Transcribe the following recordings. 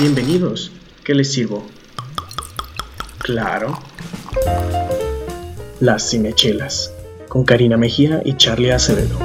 Bienvenidos. ¿Qué les sirvo? Claro. Las Cinechelas, con Karina Mejía y Charlie Acevedo.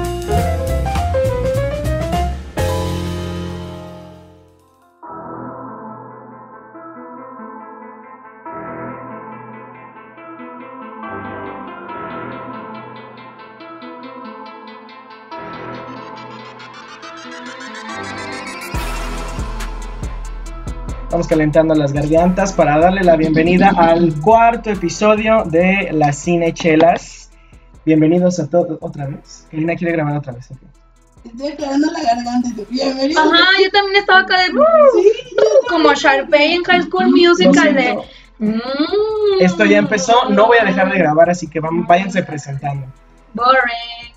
Vamos calentando las gargantas para darle la bienvenida al cuarto episodio de Las Cinechelas. Bienvenidos a todos otra vez. Karina quiere grabar otra vez. Estoy aclarando la garganta bienvenido. Ajá, yo también estaba acá de. Sí, como Sharpay en High School Musical de. mm, Esto ya empezó, no voy a dejar de grabar, así que vamos, váyanse presentando. Boring.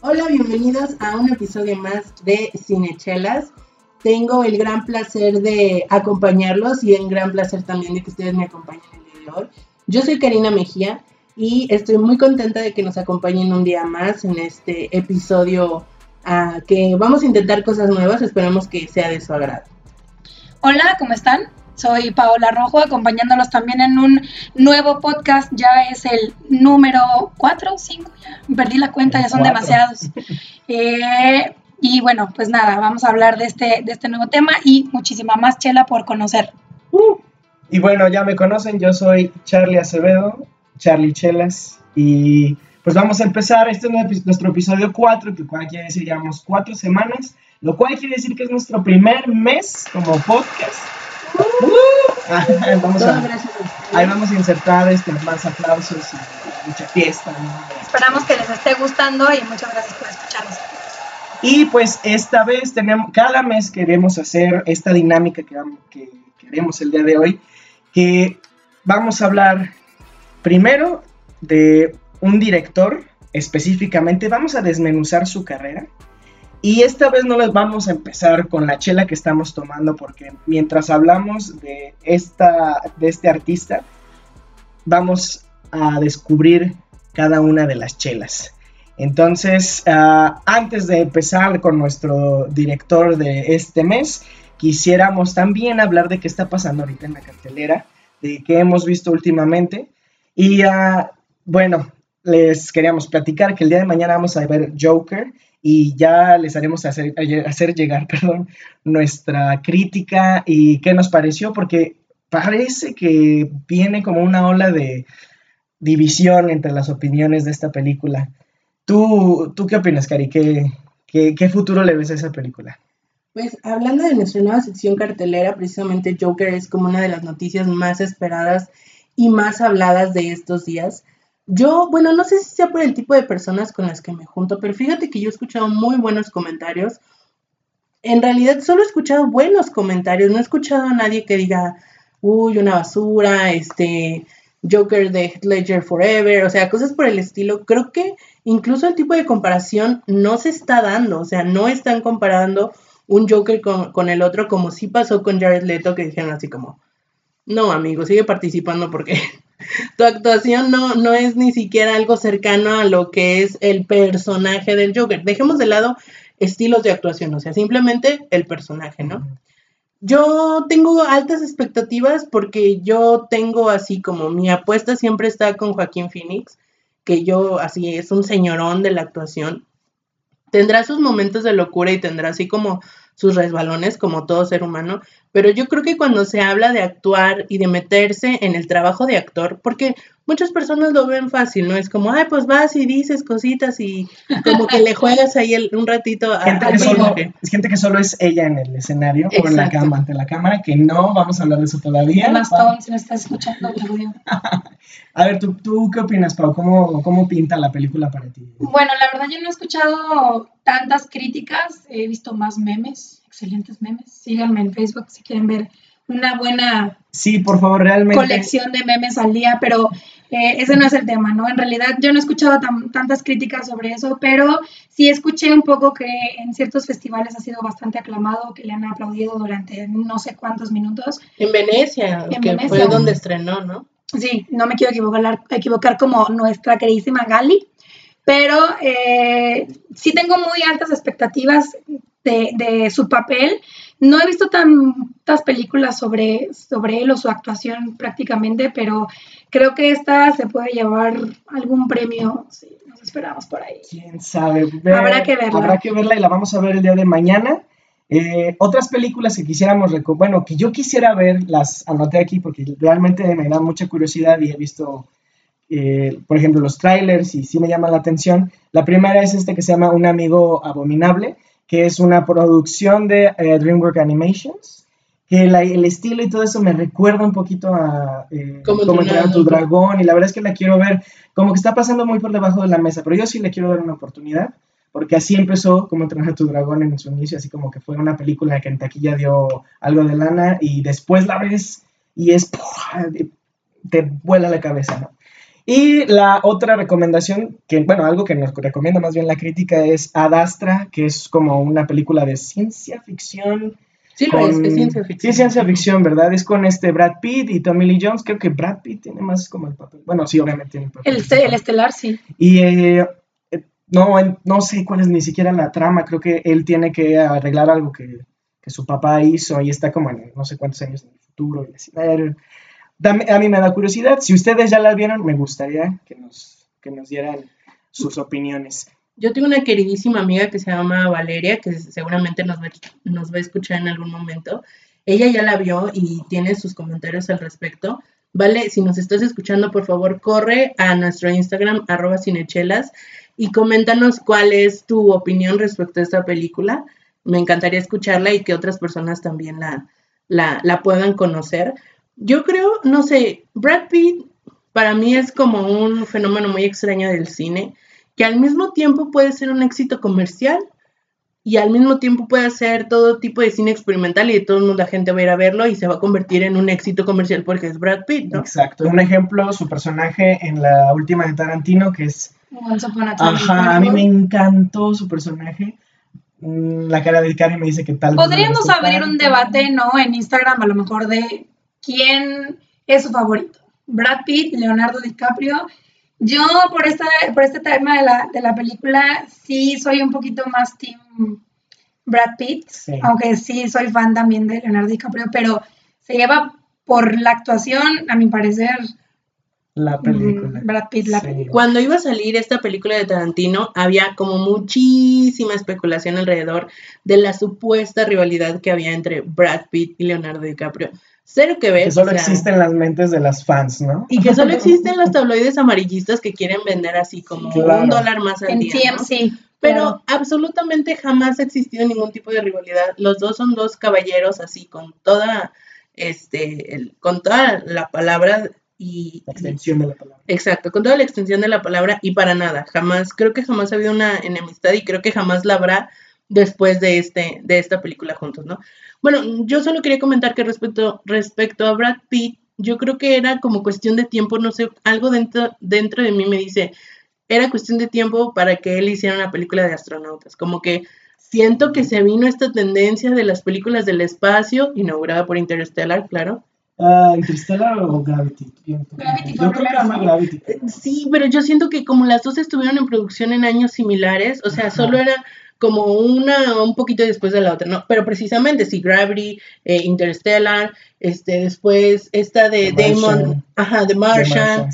Hola, bienvenidos a un episodio más de Cinechelas. Tengo el gran placer de acompañarlos y el gran placer también de que ustedes me acompañen el día de hoy. Yo soy Karina Mejía y estoy muy contenta de que nos acompañen un día más en este episodio ah, que vamos a intentar cosas nuevas. Esperamos que sea de su agrado. Hola, ¿cómo están? Soy Paola Rojo, acompañándolos también en un nuevo podcast. Ya es el número 4 o 5, ya perdí la cuenta, ya son Cuatro. demasiados. Eh, y bueno, pues nada, vamos a hablar de este, de este nuevo tema y muchísima más chela por conocer. Y bueno, ya me conocen, yo soy Charlie Acevedo, Charlie Chelas, y pues vamos a empezar. Este es nuestro- episodio 4, que cual quiere decir llevamos cuatro semanas, lo cual quiere decir que es nuestro primer mes como podcast. Uh, vamos Todas a, ahí vamos a insertar este, más aplausos y mucha fiesta. ¿no? Esperamos que les esté gustando y muchas gracias por escucharnos. Y pues esta vez tenemos, cada mes queremos hacer esta dinámica que, queremos el día de hoy, que vamos a hablar primero de un director específicamente, vamos a desmenuzar su carrera. Y esta vez no les vamos a empezar con la chela que estamos tomando, porque mientras hablamos de, esta, de este artista, vamos a descubrir cada una de las chelas. Entonces, ah, antes de empezar con nuestro director de este mes, quisiéramos también hablar de qué está pasando ahorita en la cartelera, de qué hemos visto últimamente. Y ah, bueno, les queríamos platicar que el día de mañana vamos a ver Joker y ya les haremos hacer, hacer llegar perdón, nuestra crítica y qué nos pareció, porque parece que viene como una ola de división entre las opiniones de esta película. ¿Tú, tú qué opinas, Cari? ¿Qué, qué, qué futuro le ves a esa película? Pues hablando de nuestra nueva sección cartelera, precisamente Joker es como una de las noticias más esperadas y más habladas de estos días. Yo, bueno, no sé si sea por el tipo de personas con las que me junto, pero fíjate que yo he escuchado muy buenos comentarios. En realidad solo he escuchado buenos comentarios, no he escuchado a nadie que diga, uy, una basura, este, Joker de Heath Ledger Forever, o sea, cosas por el estilo. Creo que incluso el tipo de comparación no se está dando, o sea, no están comparando un Joker con, el otro, como sí pasó con Jared Leto, que dijeron así como, no, amigo, sigue participando porque tu actuación no, no es ni siquiera algo cercano a lo que es el personaje del Joker. Dejemos de lado estilos de actuación, o sea, simplemente el personaje, ¿no? Yo tengo altas expectativas porque yo tengo así como mi apuesta siempre está con Joaquín Phoenix, que yo así es un señorón de la actuación. Tendrá sus momentos de locura y tendrá así como sus resbalones como todo ser humano, pero yo creo que cuando se habla de actuar y de meterse en el trabajo de actor, porque muchas personas lo ven fácil, ¿no? Es como, ay, pues vas y dices cositas y como que le juegas ahí el- un ratito a- Gente que, solo, es gente que solo es ella en el escenario o en la cama, ante la cámara, que no vamos a hablar de eso todavía. Si me estás escuchando, te odio. A ver, ¿tú, ¿tú qué opinas, Pau? ¿Cómo, ¿Cómo pinta la película para ti? Bueno, la verdad yo no he escuchado tantas críticas, he visto más memes, excelentes memes. Síganme en Facebook si quieren ver una buena Sí, por favor, realmente. colección de memes al día, pero eh, ese no es el tema, ¿no? En realidad yo no he escuchado tan- tantas críticas sobre eso, pero sí escuché un poco que en ciertos festivales ha sido bastante aclamado, que le han aplaudido durante no sé cuántos minutos. En Venecia, En que Venecia. fue donde estrenó, ¿no? Sí, no me quiero equivocar, equivocar como nuestra queridísima Gali, pero eh, sí tengo muy altas expectativas de, de su papel. No he visto tantas películas sobre, sobre él o su actuación prácticamente, pero creo que esta se puede llevar algún premio. Sí, nos esperamos por ahí. Quién sabe. Habrá que verla. Habrá que verla y la vamos a ver el día de mañana. Eh, otras películas que quisiéramos, bueno, que yo quisiera ver, las anoté aquí porque realmente me da mucha curiosidad y he visto, eh, por ejemplo, los trailers y sí me llama la atención. La primera es este que se llama Un amigo abominable, que es una producción de eh, DreamWorks Animations, que el estilo y todo eso me recuerda un poquito a Cómo entrenar tu dragón y la verdad es que la quiero ver, como que está pasando muy por debajo de la mesa, pero yo sí le quiero dar una oportunidad porque así empezó como entrenar a tu dragón en su inicio, así como que fue una película que en taquilla dio algo de lana y después la ves y es, te vuela la cabeza, ¿no? Y la otra recomendación, que bueno, algo que nos recomienda más bien la crítica es Adastra, que es como una película de ciencia ficción. Sí, es, ciencia ficción. Sí, ciencia ficción, ¿verdad? Es con este Brad Pitt y Tommy Lee Jones. Creo que Brad Pitt tiene más como el papel. Bueno, sí, obviamente tiene el papel. El, el estelar, sí. Y eh, no, no sé cuál es ni siquiera la trama, creo que él tiene que arreglar algo que, su papá hizo y está como en no sé cuántos años en el futuro. A mí me da curiosidad, si ustedes ya la vieron, me gustaría que nos, que nos dieran sus opiniones. Yo tengo una queridísima amiga que se llama Valeria, que seguramente nos va, nos va a escuchar en algún momento. Ella ya la vio y tiene sus comentarios al respecto. Vale, si nos estás escuchando, por favor, corre a nuestro Instagram, arroba cinechelas, y coméntanos cuál es tu opinión respecto a esta película. Me encantaría escucharla y que otras personas también la, la, puedan conocer. Yo creo, no sé, Brad Pitt para mí es como un fenómeno muy extraño del cine, que al mismo tiempo puede ser un éxito comercial y al mismo tiempo puede hacer todo tipo de cine experimental y de todo el mundo la gente va a ir a verlo y se va a convertir en un éxito comercial porque es Brad Pitt, ¿no? Exacto. Un ejemplo, su personaje en la última de Tarantino, que es Ajá, a mí me encantó su personaje. Mm, la cara de Karen me dice que tal. Podríamos abrir un debate, ¿no? En Instagram, a lo mejor, de quién es su favorito. Brad Pitt, Leonardo DiCaprio. Yo, por, esta, por este tema de la, de la película, sí soy un poquito más team Brad Pitt, aunque sí soy fan también de Leonardo DiCaprio, pero se lleva por la actuación, a mi parecer, la película. Cuando iba a salir esta película de Tarantino, había como muchísima especulación alrededor de la supuesta rivalidad que había entre Brad Pitt y Leonardo DiCaprio. Cero que ver. Que solo existen las mentes de las fans, ¿no? Y que solo existen los tabloides amarillistas que quieren vender así como un dólar más al día. Pero absolutamente jamás ha existido ningún tipo de rivalidad. Los dos son dos caballeros así con toda este con toda la palabra y... La extensión de la palabra. Exacto, con toda la extensión de la palabra y para nada, jamás, creo que jamás ha habido una enemistad y creo que jamás la habrá después de, este, de esta película juntos, ¿no? Bueno, yo solo quería comentar que respecto, respecto a Brad Pitt, yo creo que era como cuestión de tiempo, no sé, algo dentro, dentro de mí me dice, era cuestión de tiempo para que él hiciera una película de astronautas, como que siento que se vino esta tendencia de las películas del espacio, inaugurada por Interstellar, claro, Uh, ¿Interstellar o Gravity? Gravity yo creo que Gravity. Sí, pero yo siento que como las dos estuvieron en producción en años similares, o sea, solo era como una un poquito después de la otra, ¿no? Pero precisamente, sí, Gravity, eh, Interstellar, este, después esta de Damon, ajá, The Martian,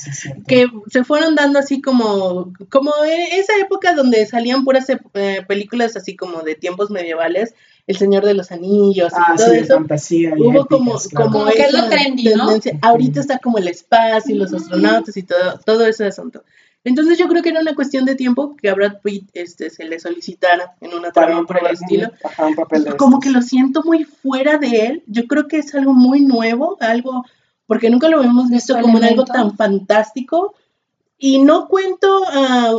que se fueron dando así como, como esa época donde salían puras eh, películas así como de tiempos medievales, el Señor de los Anillos y ah, todo eso. Fantasía Hubo como, como, que es lo trendy, ¿no? Ahorita está como el espacio y los astronautas y todo, todo ese asunto. Entonces yo creo que era una cuestión de tiempo que a Brad Pitt este, se le solicitara en una trama por el estilo. como que lo siento muy fuera de él. Yo creo que es algo muy nuevo, algo, porque nunca lo hemos visto como en algo tan fantástico. Y no cuento a...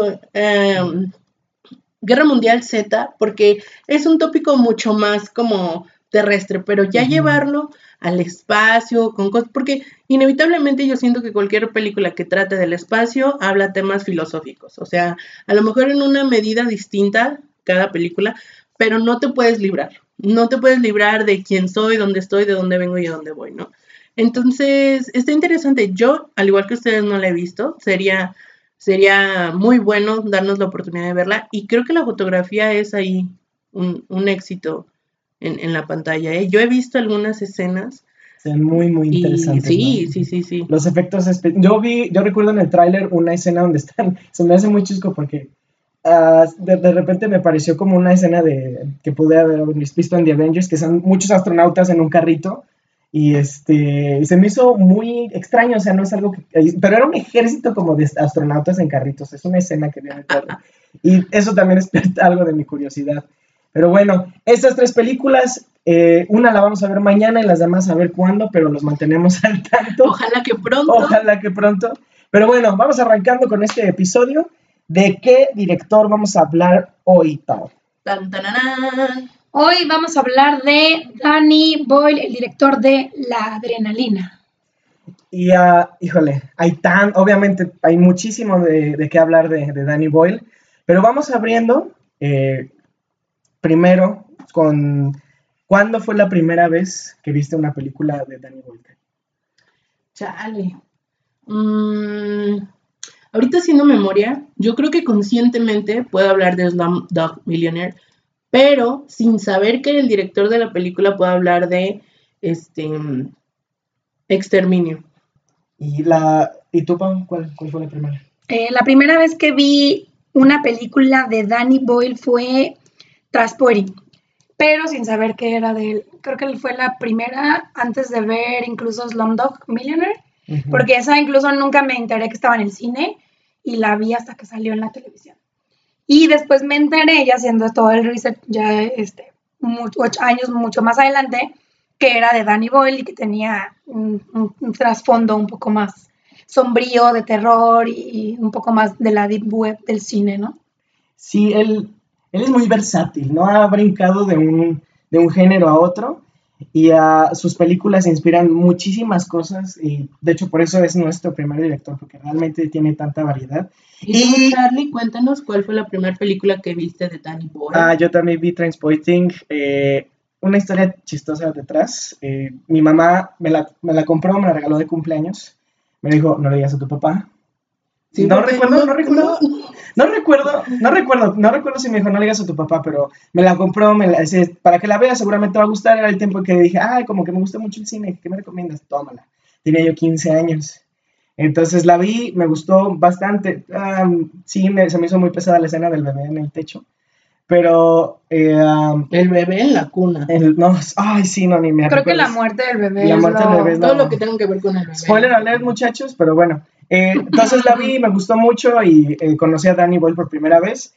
Guerra Mundial Z, porque es un tópico mucho más como terrestre, pero ya llevarlo al espacio, con cosas, porque inevitablemente yo siento que cualquier película que trate del espacio habla temas filosóficos, o sea, a lo mejor en una medida distinta cada película, pero no te puedes librar, no te puedes librar de quién soy, dónde estoy, de dónde vengo y a dónde voy, ¿no? Entonces, está interesante. Yo, al igual que ustedes no la he visto, sería sería muy bueno darnos la oportunidad de verla y creo que la fotografía es ahí un, éxito en, en la pantalla. ¿eh? Yo he visto algunas escenas ven muy, muy interesantes. sí, ¿no? sí, sí, sí. Los efectos Yo vi, yo recuerdo en el tráiler una escena donde están, se me hace muy chisco porque ah, de, de repente me pareció como una escena de que pude haber visto en The Avengers, que son muchos astronautas en un carrito y este se me hizo muy extraño, o sea, no es algo que, pero era un ejército como de astronautas en carritos, es una escena que vi en el y eso también despierta algo de mi curiosidad. Pero bueno, estas tres películas, eh, una la vamos a ver mañana y las demás a ver cuándo, pero los mantenemos al tanto. Ojalá que pronto. Ojalá que pronto. Pero bueno, vamos arrancando con este episodio. ¿De qué director vamos a hablar hoy, Pau? Tan, tananán. Hoy vamos a hablar de Danny Boyle, el director de La Adrenalina. Y, ah, híjole, hay tan, obviamente hay muchísimo de, de qué hablar de, de Danny Boyle, pero vamos abriendo eh, primero con, ¿cuándo fue la primera vez que viste una película de Danny Boyle? Chale. Mm, ahorita haciendo memoria, yo creo que conscientemente puedo hablar de Slumdog Millionaire, pero sin saber que el director de la película puedo hablar de este Exterminio. ¿Y, la, ¿y tú, Pau? ¿Cuál, cuál fue la primera? Eh, la primera vez que vi una película de Danny Boyle fue Transporting, pero sin saber que era de él. Creo que fue la primera antes de ver incluso Slumdog Millionaire, porque esa incluso nunca me enteré que estaba en el cine y la vi hasta que salió en la televisión. Y después me enteré, ya haciendo todo el research, ya este, mu- ocho años mucho más adelante, que era de Danny Boyle y que tenía un, un- un trasfondo un poco más sombrío, de terror y, y un poco más de la deep web del cine, ¿no? Sí, él, él es muy versátil, ¿no? Ha brincado de un, de un género a otro y a sus películas inspiran muchísimas cosas y de hecho por eso es nuestro primer director, porque realmente tiene tanta variedad. Y Y- Charlie, cuéntanos cuál fue la primera película que viste de Danny Boyle. Ah, yo también vi Transporting, eh, una historia chistosa detrás. Eh, mi mamá me la, me la compró, me la regaló de cumpleaños. Me dijo, no le digas a tu papá. Sí, no recuerdo, no recuerdo. no- recuerdo, no recuerdo, no recuerdo si me dijo no le digas a tu papá, pero me la compró, me la, para que la veas seguramente te va a gustar. Era el tiempo que dije, ay, como que me gusta mucho el cine, ¿qué me recomiendas? Tómala. Tenía yo 15 años. Entonces la vi, me gustó bastante. Ah, sí, me- se me hizo muy pesada la escena del bebé en el techo. Pero, eh, um, El bebé en la cuna. el- no, ay, sí, no, ni me Creo que la muerte del bebé La es muerte del lo- bebé es Todo no. lo que tenga que ver con el bebé. Spoiler alert, muchachos, pero bueno. Eh, entonces la vi, me gustó mucho y eh, conocí a Danny Boyle por primera vez.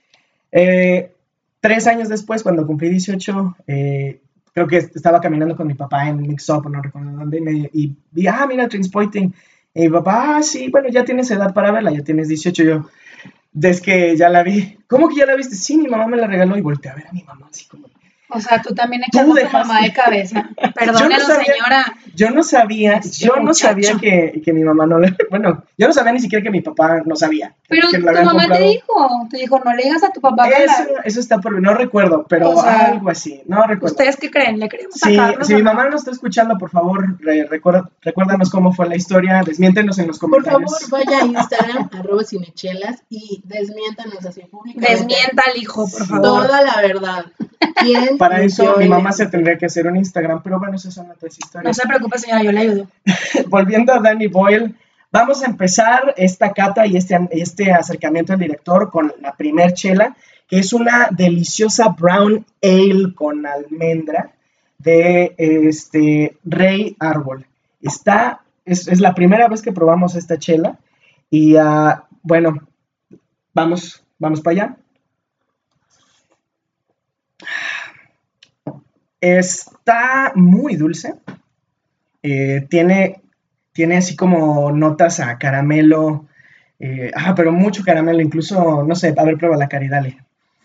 Eh, tres años después, cuando cumplí 18, eh, creo que estaba caminando con mi papá en Mix Up, no recuerdo dónde, y, me- y vi, ah, mira, Transporting. Y mi papá, ah, sí, bueno, ya tienes edad para verla, ya tienes 18. Yo, desde que ya la vi, ¿cómo que ya la viste? Sí, mi mamá me la regaló y volteé a ver a mi mamá así como, O sea, tú también Tú echas a tu dejaste- mamá de cabeza. Perdónelo, sabía- señora. Yo no sabía, Este yo no sabía que, que mi mamá no le, bueno, yo no sabía ni siquiera que mi papá no sabía. Pero que tu mamá te dijo, te dijo, no le digas a tu papá que la- Eso, eso está por no recuerdo, pero O sea, algo así, no recuerdo. ¿Ustedes qué creen? ¿Le creemos Si, a Carlos? si mi no? mamá nos está escuchando, por favor, re- recuerda- recuérdanos cómo fue la historia, desmiéntenos en los Por comentarios. favor, vaya a Instagram, arroba cinechelas, y desmiéntanos así públicamente. Desmienta al hijo, por favor. Toda la verdad. ¿Quién Para eso mi mamá se tendría que hacer un Instagram, pero bueno, esas son otras No historias. se preocupe, señora, yo le ayudo. Volviendo a Danny Boyle, vamos a empezar esta cata y este, este acercamiento al director con la primer chela, que es una deliciosa brown ale con almendra de este Rey Árbol. Está, es, es la primera vez que probamos esta chela y ah, bueno, vamos, vamos para allá. Está muy dulce. Eh, tiene, tiene así como notas a caramelo. eh, ah, pero mucho caramelo, incluso, no sé, a ver, prueba la cari, dale.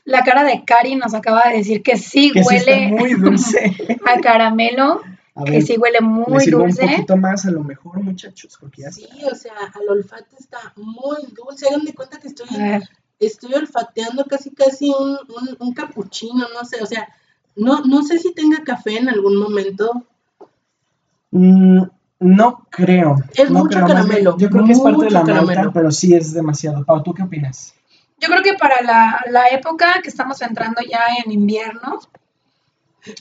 La cara de Cari nos acaba de decir que sí Que sí está huele muy dulce. a caramelo, A que sí huele le muy sirvo un dulce. poquito más a lo mejor, muchachos, porque ya Sí, o sea, al olfato está muy dulce. Hagan de cuenta que estoy, estoy olfateando casi casi un, un, un capuchino, no sé, o sea, no, no sé si tenga café en algún momento. Mm, no creo. Es no mucho creo, caramelo, Yo creo que es parte de la malta, caramelo. pero sí es demasiado. Pau, ¿tú qué opinas? Yo creo que para la, la época que estamos entrando ya en invierno,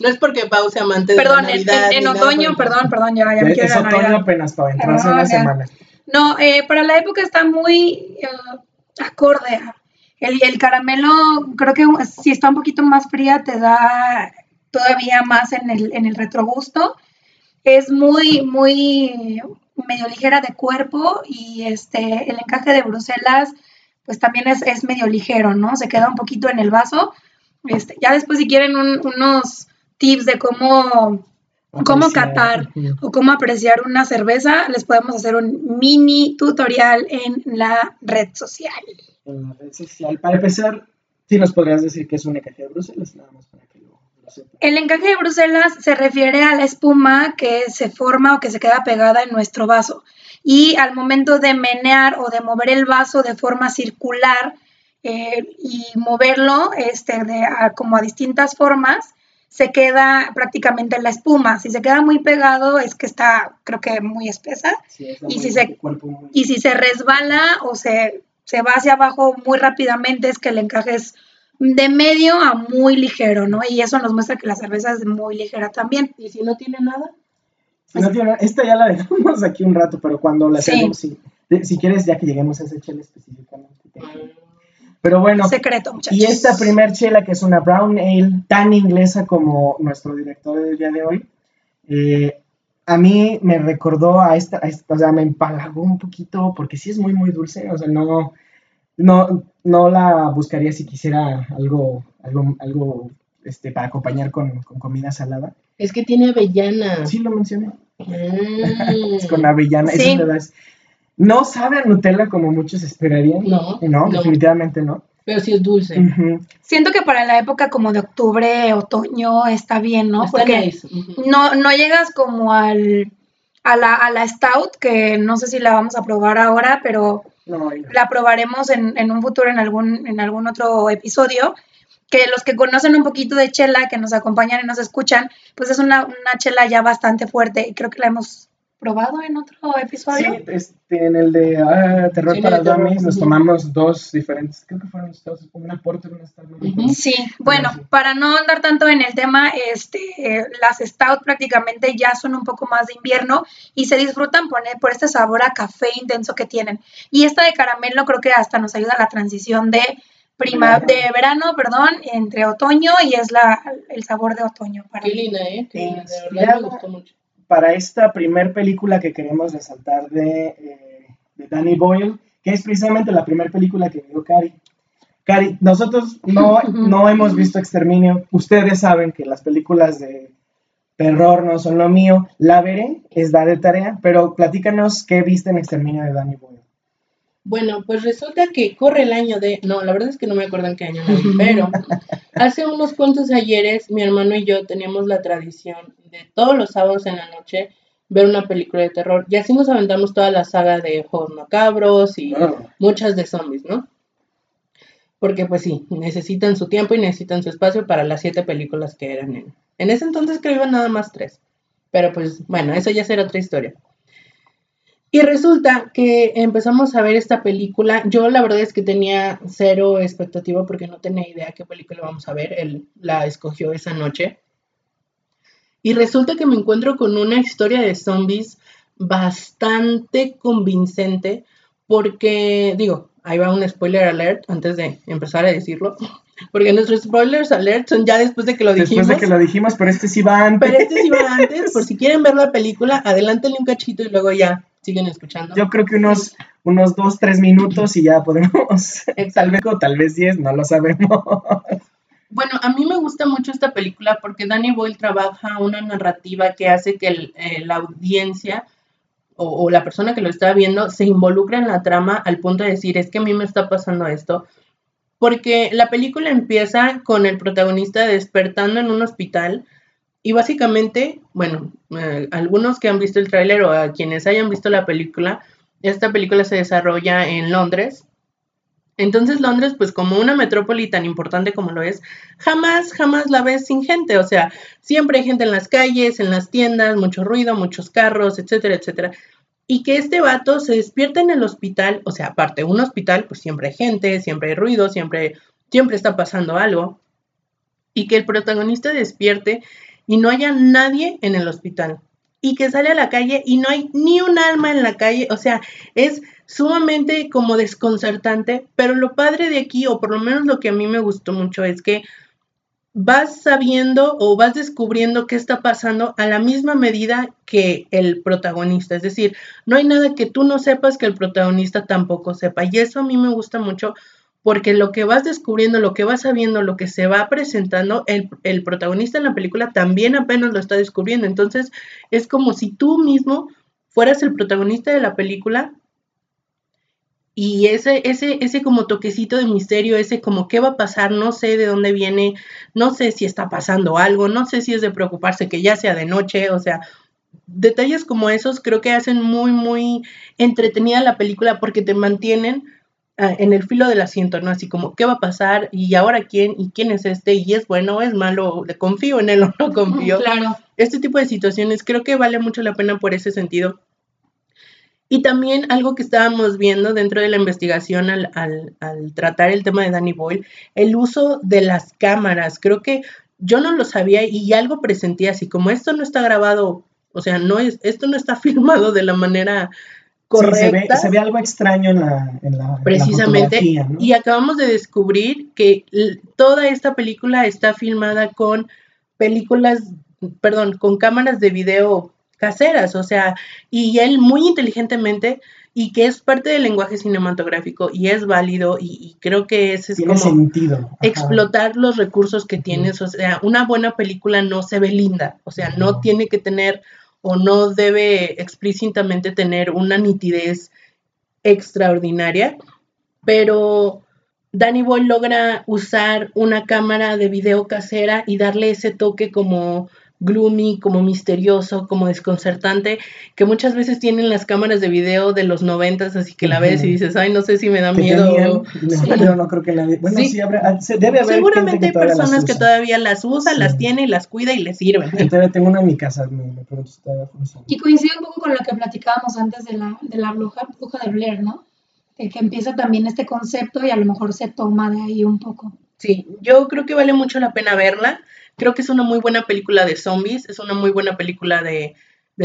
No es porque Pau sea amante de Perdón, la en, Navidad. en- en otoño, perdón, perdón, ya, ya me quiero Es la otoño Navidad. apenas para entrarse Ah, una ya. semana. No, eh, para la época está muy eh, acorde. a- El, el caramelo, creo que si está un poquito más fría, te da todavía más en el, en el retrogusto. Es muy, muy medio ligera de cuerpo y este, el encaje de Bruselas, pues también es, es medio ligero, ¿no? Se queda un poquito en el vaso. Este, ya después, si quieren un- unos tips de cómo cómo catar o cómo apreciar una cerveza, les podemos hacer un mini tutorial en la red social. En la red social. Para empezar, sí nos podrías decir que es un encaje de Bruselas, nada más para que lo, lo sepan. El encaje de Bruselas se refiere a la espuma que se forma o que se queda pegada en nuestro vaso. Y al momento de menear o de mover el vaso de forma circular eh, y moverlo este, de, a- como a distintas formas, se queda prácticamente la espuma. Si se queda muy pegado es que está, creo que muy espesa. Sí, Y muy- si se- muy- Y si se resbala o se, se va hacia abajo muy rápidamente, es que el encaje es de medio a muy ligero, ¿no? Y eso nos muestra que la cerveza es muy ligera también. ¿Y si no tiene nada? Si no tiene- esta ya la dejamos aquí un rato, pero cuando la hacemos, sí. De- Si quieres, ya que lleguemos a esa chela específicamente. te- Pero bueno, Secreto, muchachos. y esta primer chela, que es una brown ale, tan inglesa como nuestro director del día de hoy, eh, a mí me recordó a esta, a esta- o sea, me empalagó un poquito, porque sí es muy, muy dulce, o sea, no, no, no la buscaría si quisiera algo, algo, algo este, para acompañar con, con comida salada. Es que tiene avellana. Sí lo mencioné. Mm. Es con avellana, Sí. eso. No sabe a Nutella como muchos esperarían. No, no, no. definitivamente no. Pero sí es dulce. Siento que para la época como de octubre, otoño, está bien, ¿no? Está Porque nice. No, no llegas como al, a, la, a la Stout, que no sé si la vamos a probar ahora, pero No, y no. la probaremos en, en un futuro, en algún, en algún otro episodio. Que los que conocen un poquito de chela, que nos acompañan y nos escuchan, pues es una, una chela ya bastante fuerte y creo que la hemos probado en otro episodio. Sí, este, en el de ah, Terror Sí, para de Dummies nos tomamos dos diferentes, creo que fueron dos, una porter, una stout. Sí, bueno, sí. para no andar tanto en el tema, este, eh, las stout prácticamente ya son un poco más de invierno y se disfrutan por, por este sabor a café intenso que tienen. Y esta de caramelo creo que hasta nos ayuda a la transición de prima, Verano. de verano, perdón, entre otoño y es la, el sabor de otoño para Qué mí. linda, ¿eh? Qué Sí, linda, De verdad ya- me gustó mucho. Para esta primer película que queremos resaltar de, eh, de Danny Boyle, que es precisamente la primera película que vio Cari. Cari, nosotros no, no hemos visto Exterminio. Ustedes saben que las películas de terror no son lo mío. La veré, es dar de tarea, pero platícanos qué viste en Exterminio de Danny Boyle. Bueno, pues resulta que corre el año de. No, la verdad es que no me acuerdo en qué año vi, pero hace unos cuantos ayeres mi hermano y yo teníamos la tradición de todos los sábados en la noche ver una película de terror. Y así nos aventamos toda la saga de Juegos Macabros y muchas de zombies, ¿no? Porque pues sí, necesitan su tiempo y necesitan su espacio para las siete películas que eran en... En ese entonces creo iban nada más tres. Pero pues bueno, eso ya será otra historia. Y resulta que empezamos a ver esta película. Yo la verdad es que tenía cero expectativa porque no tenía idea qué película vamos a ver. Él la escogió esa noche. Y resulta que me encuentro con una historia de zombies bastante convincente porque, digo, ahí va un spoiler alert antes de empezar a decirlo. Porque nuestros spoilers alert son ya después de que lo dijimos. Después de que lo dijimos, pero este sí va antes. Pero este sí va antes, por si quieren ver la película, adelántenle un cachito y luego ya siguen escuchando. Yo creo que unos, unos dos, tres minutos y ya podemos. Tal vez o tal vez diez, no lo sabemos. Bueno, a mí me gusta mucho esta película porque Danny Boyle trabaja una narrativa que hace que el- eh, la audiencia o, o la persona que lo está viendo se involucre en la trama al punto de decir, es que a mí me está pasando esto. Porque la película empieza con el protagonista despertando en un hospital y básicamente, bueno, eh, algunos que han visto el tráiler o a quienes hayan visto la película, esta película se desarrolla en Londres. Entonces Londres, pues como una metrópoli tan importante como lo es, jamás, jamás la ves sin gente. O sea, siempre hay gente en las calles, en las tiendas, mucho ruido, muchos carros, etcétera, etcétera. Y que este vato se despierta en el hospital, o sea, aparte, un hospital, pues siempre hay gente, siempre hay ruido, siempre, siempre está pasando algo. y que el protagonista despierte y no haya nadie en el hospital y que sale a la calle y no hay ni un alma en la calle, o sea, es sumamente como desconcertante, pero lo padre de aquí, o por lo menos lo que a mí me gustó mucho, es que vas sabiendo o vas descubriendo qué está pasando a la misma medida que el protagonista. Es decir, no hay nada que tú no sepas que el protagonista tampoco sepa. Y eso a mí me gusta mucho porque lo que vas descubriendo, lo que vas sabiendo, lo que se va presentando, el, el protagonista en la película también apenas lo está descubriendo. Entonces, es como si tú mismo fueras el protagonista de la película y ese, ese, ese como toquecito de misterio, ese como qué va a pasar, no sé de dónde viene, no sé si está pasando algo, no sé si es de preocuparse que ya sea de noche, o sea, detalles como esos creo que hacen muy, muy entretenida la película porque te mantienen en el filo del asiento, ¿no? Así como, ¿qué va a pasar? ¿Y ahora quién? ¿Y quién es este? ¿Y es bueno o es malo? ¿Le confío en él o no confío? Claro. Este tipo de situaciones creo que vale mucho la pena por ese sentido. Y también algo que estábamos viendo dentro de la investigación al, tratar el tema de Danny Boyle, el uso de las cámaras. Creo que yo no lo sabía y algo presentía así, como esto no está grabado, o sea, no es, esto no está filmado de la manera correcta. se, ve, algo extraño en la, en Precisamente. Y acabamos de descubrir que toda esta película está filmada con películas, perdón, con cámaras de video caseras, o sea, y él muy inteligentemente y que es parte del lenguaje cinematográfico y es válido y, creo que ese es Tiene como sentido. explotar los recursos que tienes, o sea, una buena película no se ve linda, o sea, no tiene que tener o no debe explícitamente tener una nitidez extraordinaria, pero Danny Boy logra usar una cámara de video casera y darle ese toque como gloomy, como misterioso, como desconcertante, que muchas veces tienen las cámaras de video de los noventas, así que la ves y dices, ay, no sé si me da miedo. Pero no creo que la... Bueno, sí, ah, debe haber Seguramente hay personas que todavía las usa, las tiene y las cuida y les sirven. Yo tengo una en mi casa, me, pregunto si todavía Y coincide un poco con lo que platicábamos antes de la, de la bruja, bruja de Blair, ¿no? que empieza también este concepto y a lo mejor se toma de ahí un poco. Sí, yo creo que vale mucho la pena verla. Creo que es una muy buena película de zombies, es una muy buena película de,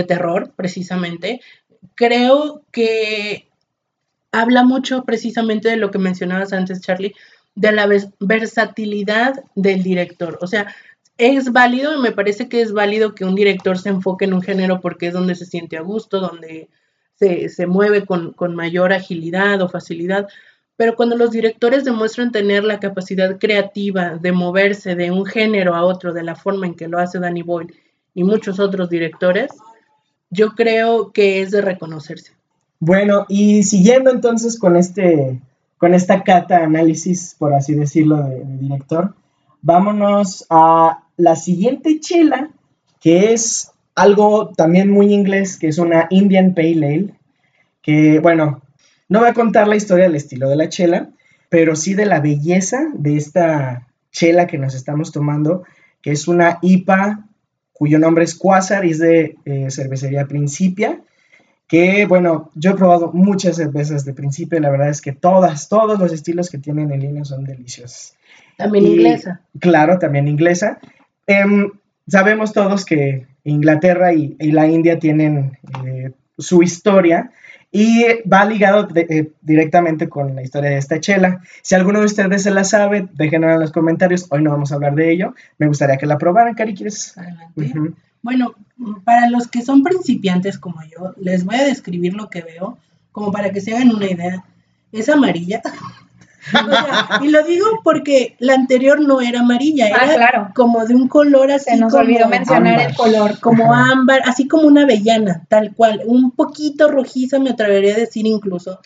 terror, precisamente. Creo que habla mucho precisamente de lo que mencionabas antes, Charlie, de la versatilidad del director. O sea, es válido, me parece que es válido que un director se enfoque en un género porque es donde se siente a gusto, donde se, se mueve con, con, mayor agilidad o facilidad. Pero cuando los directores demuestran tener la capacidad creativa de moverse de un género a otro de la forma en que lo hace Danny Boyle y muchos otros directores, yo creo que es de reconocerse. Bueno, y siguiendo entonces con este con esta cata análisis, por así decirlo, de, director, vámonos a la siguiente chela, que es algo también muy inglés, que es una Indian Pale Ale, que bueno, no voy a contar la historia del estilo de la chela, pero sí de la belleza de esta chela que nos estamos tomando, que es una IPA cuyo nombre es Quasar y es de eh, cervecería Principia, que bueno, yo he probado muchas cervezas de Principia, la verdad es que todas, todos los estilos que tienen en línea son deliciosos. También inglesa. Claro, también inglesa. Em, sabemos todos que Inglaterra y, la India tienen eh, su historia y va ligado eh, directamente con la historia de esta chela. Si alguno de ustedes se la sabe, déjenlo en los comentarios. Hoy no vamos a hablar de ello. Me gustaría que la probaran, Cari, ¿quieres? Bueno, para los que son principiantes como yo, les voy a describir lo que veo, como para que se hagan una idea. Es amarilla. Y lo digo porque la anterior no era amarilla, ah, era como de un color así. Se nos olvidó mencionar el color. Como ámbar, así como una avellana, tal cual. Un poquito rojiza, me atrevería a decir incluso.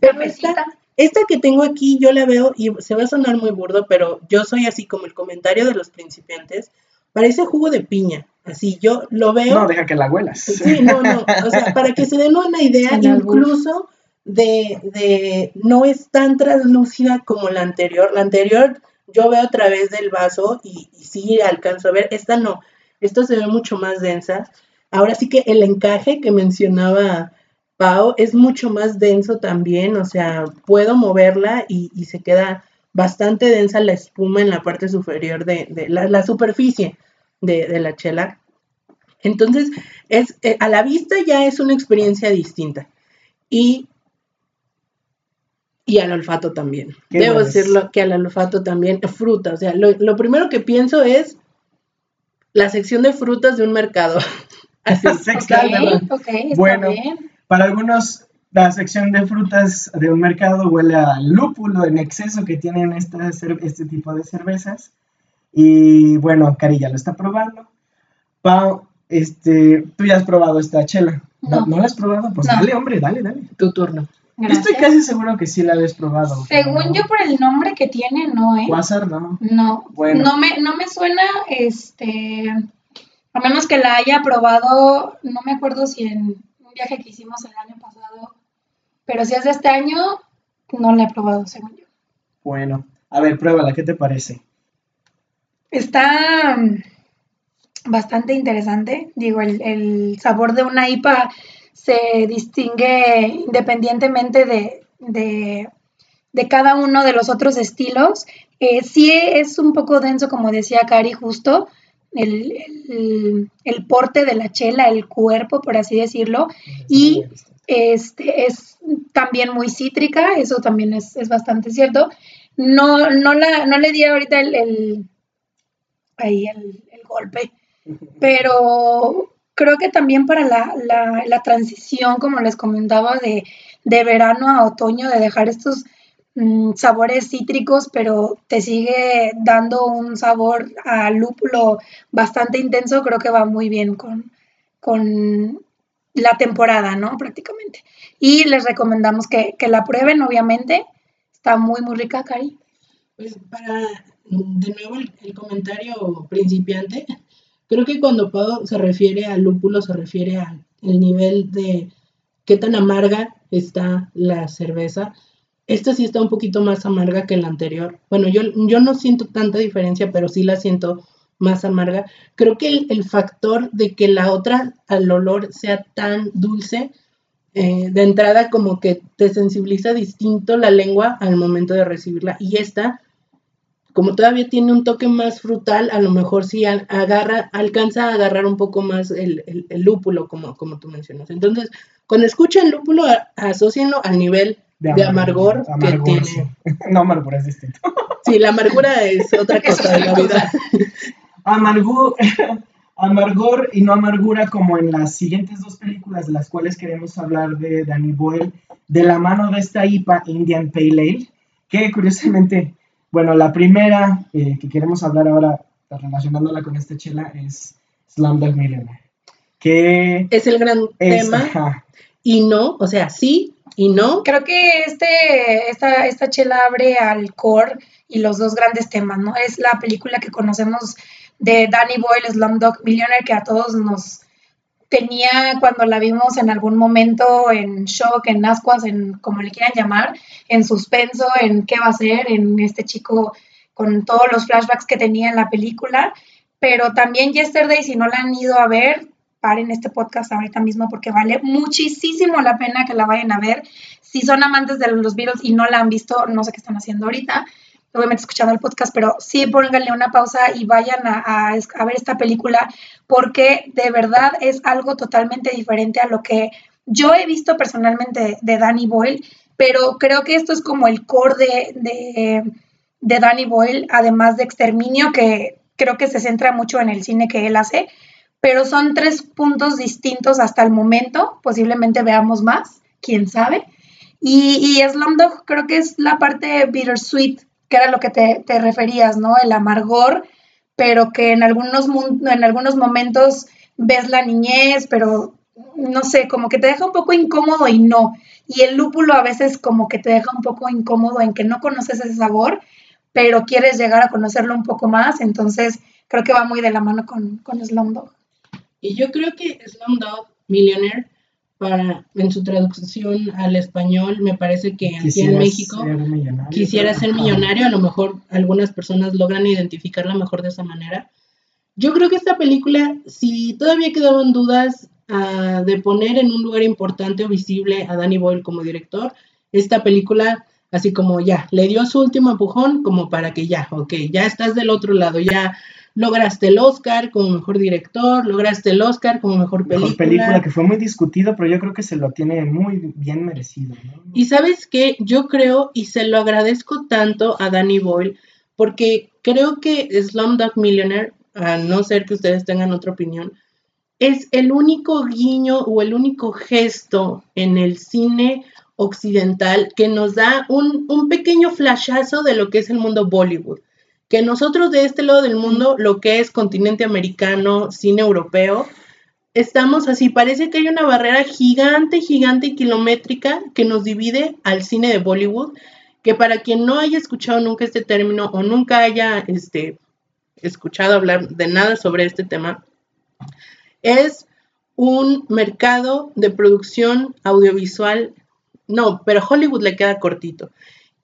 Pero esta, esta que tengo aquí, yo la veo y se va a sonar muy burdo, pero yo soy así como el comentario de los principiantes. Parece jugo de piña. Así yo lo veo. No, deja que la huelas. Sí, no, no. O sea, para que se den una idea, incluso de, de, no es tan translúcida como la anterior. La anterior yo veo a través del vaso y, sí alcanzo a ver, esta no, esta se ve mucho más densa. Ahora sí que el encaje que mencionaba Pau es mucho más denso también, o sea, puedo moverla y, y se queda bastante densa la espuma en la parte superior de, la, superficie de, la chela. Entonces, es, eh, a la vista ya es una experiencia distinta. Y, y al olfato también. Debo decirlo que al olfato también, fruta. O sea, lo, primero que pienso es la sección de frutas de un mercado. Así. bueno, para algunos la sección de frutas de un mercado huele al lúpulo en exceso que tienen este tipo de cervezas. Y bueno, Cari ya lo está probando. Pau, este, tú ya has probado esta chela. ¿No, ¿No la has probado? Pues dale, hombre, dale, dale. Tu turno. Estoy casi seguro que sí la has probado. Según yo, por el nombre que tiene, no, ¿eh? Quasar, no. No. Bueno. No me, no me suena, este, a menos que la haya probado, no me acuerdo si en un viaje que hicimos el año pasado pero si es de este año, no la he probado, según yo. Bueno, a ver, pruébala, ¿qué te parece? Está mm, bastante interesante. Digo, el, sabor de una IPA se distingue independientemente de, cada uno de los otros estilos. Eh, sí es un poco denso, como decía Cari, justo. El, el, porte de la chela, el cuerpo, por así decirlo, y este, es también muy cítrica, eso también es, bastante cierto. No, no, la, no le di ahorita el, ahí el, golpe, pero creo que también para la, transición, como les comentaba, de, verano a otoño, de dejar estos mm, sabores cítricos, pero te sigue dando un sabor a lúpulo bastante intenso, creo que va muy bien con, con la temporada, ¿no? Prácticamente. Y les recomendamos que, la prueben, obviamente. Está muy, muy rica, Cari. Pues para, de nuevo, el, comentario principiante, creo que cuando Pau se refiere al lúpulo, se refiere al nivel de qué tan amarga está la cerveza. Esta sí está un poquito más amarga que la anterior. Bueno, yo, yo no siento tanta diferencia, pero sí la siento más amarga. Creo que el, factor de que la otra al olor sea tan dulce, eh, de entrada como que te sensibiliza distinto la lengua al momento de recibirla. Y esta, como todavía tiene un toque más frutal, a lo mejor sí agarra, alcanza a agarrar un poco más el, lúpulo, como, como tú mencionas. Entonces, cuando escuchan lúpulo, asocienlo al nivel de, amargor, que tiene. No, amargor es distinto. Sí, la amargura es otra cosa de la vida. amargor, amargor y no amargura como en las siguientes dos películas de las cuales queremos hablar de Danny Boyle, de la mano de esta IPA Indian Pale Ale, que curiosamente, bueno, la primera eh, que queremos hablar ahora, relacionándola con esta chela, es Slumdog Millionaire. Que es el gran tema. Y no, o sea, sí y no. Creo que este, esta, esta chela abre al core y los dos grandes temas, ¿no? Es la película que conocemos de Danny Boyle, Slumdog Millionaire, que a todos nos tenía cuando la vimos en algún momento en shock, en ascuas, en como le quieran llamar, en suspenso, en qué va a ser, en este chico con todos los flashbacks que tenía en la película. Pero también Yesterday, si no la han ido a ver, paren este podcast ahorita mismo porque vale muchísimo la pena que la vayan a ver. Si son amantes de los Beatles y no la han visto, no sé qué están haciendo ahorita obviamente escuchando el podcast, pero sí pónganle una pausa y vayan a, ver esta película porque de verdad es algo totalmente diferente a lo que yo he visto personalmente de, Danny Boyle, pero creo que esto es como el core de, de, Danny Boyle, además de Exterminio, que creo que se centra mucho en el cine que él hace, pero son tres puntos distintos hasta el momento, posiblemente veamos más, quién sabe. Y, y Slumdog creo que es la parte bittersweet que era lo que te, referías, ¿no? El amargor, pero que en algunos, en algunos momentos ves la niñez, pero no sé, como que te deja un poco incómodo y no. Y el lúpulo a veces como que te deja un poco incómodo en que no conoces ese sabor, pero quieres llegar a conocerlo un poco más, entonces creo que va muy de la mano con, con Slumdog. Y yo creo que Slumdog Millionaire para en su traducción al español, me parece que aquí en México quisiera ser millonario, a lo mejor algunas personas logran identificarla mejor de esa manera. Yo creo que esta película, si todavía quedaban dudas ah, de poner en un lugar importante o visible a Danny Boyle como director, esta película así como ya, le dio su último empujón como para que ya, ok, ya estás del otro lado, ya lograste el Oscar como mejor director, lograste el Oscar como mejor película. Mejor película que fue muy discutido, pero yo creo que se lo tiene muy bien merecido. Y sabes qué, yo creo y se lo agradezco tanto a Danny Boyle, porque creo que Slumdog Millionaire, a no ser que ustedes tengan otra opinión, es el único guiño o el único gesto en el cine occidental que nos da un, un pequeño flashazo de lo que es el mundo Bollywood que nosotros de este lado del mundo, lo que es continente americano, cine europeo, estamos así, parece que hay una barrera gigante, gigante y kilométrica que nos divide al cine de Bollywood, que para quien no haya escuchado nunca este término o nunca haya este, escuchado hablar de nada sobre este tema, es un mercado de producción audiovisual, no, pero Hollywood le queda cortito.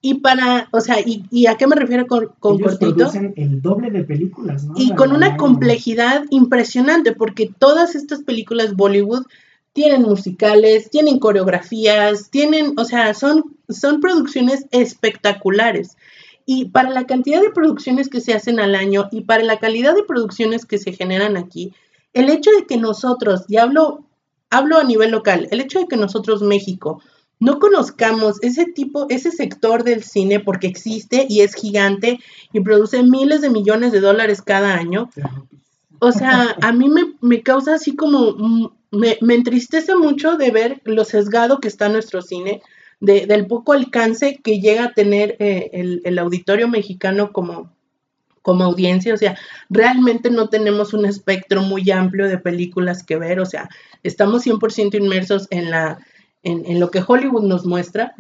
Y para, o sea, ¿y, a qué me refiero con, con Ellos Producen el doble de películas, ¿no? Y con una complejidad impresionante, porque todas estas películas Bollywood tienen musicales, tienen coreografías, tienen, o sea, son, son producciones espectaculares. Y para la cantidad de producciones que se hacen al año y para la calidad de producciones que se generan aquí, el hecho de que nosotros, y hablo, hablo a nivel local, el hecho de que nosotros, México, no conozcamos ese tipo, ese sector del cine porque existe y es gigante y produce miles de millones de dólares cada año. O sea, a mí me, causa así como, mm, me, entristece mucho de ver lo sesgado que está nuestro cine, de, del poco alcance que llega a tener eh, el, auditorio mexicano como, como audiencia, o sea, realmente no tenemos un espectro muy amplio de películas que ver, o sea, estamos 100% inmersos en la, en, lo que Hollywood nos muestra,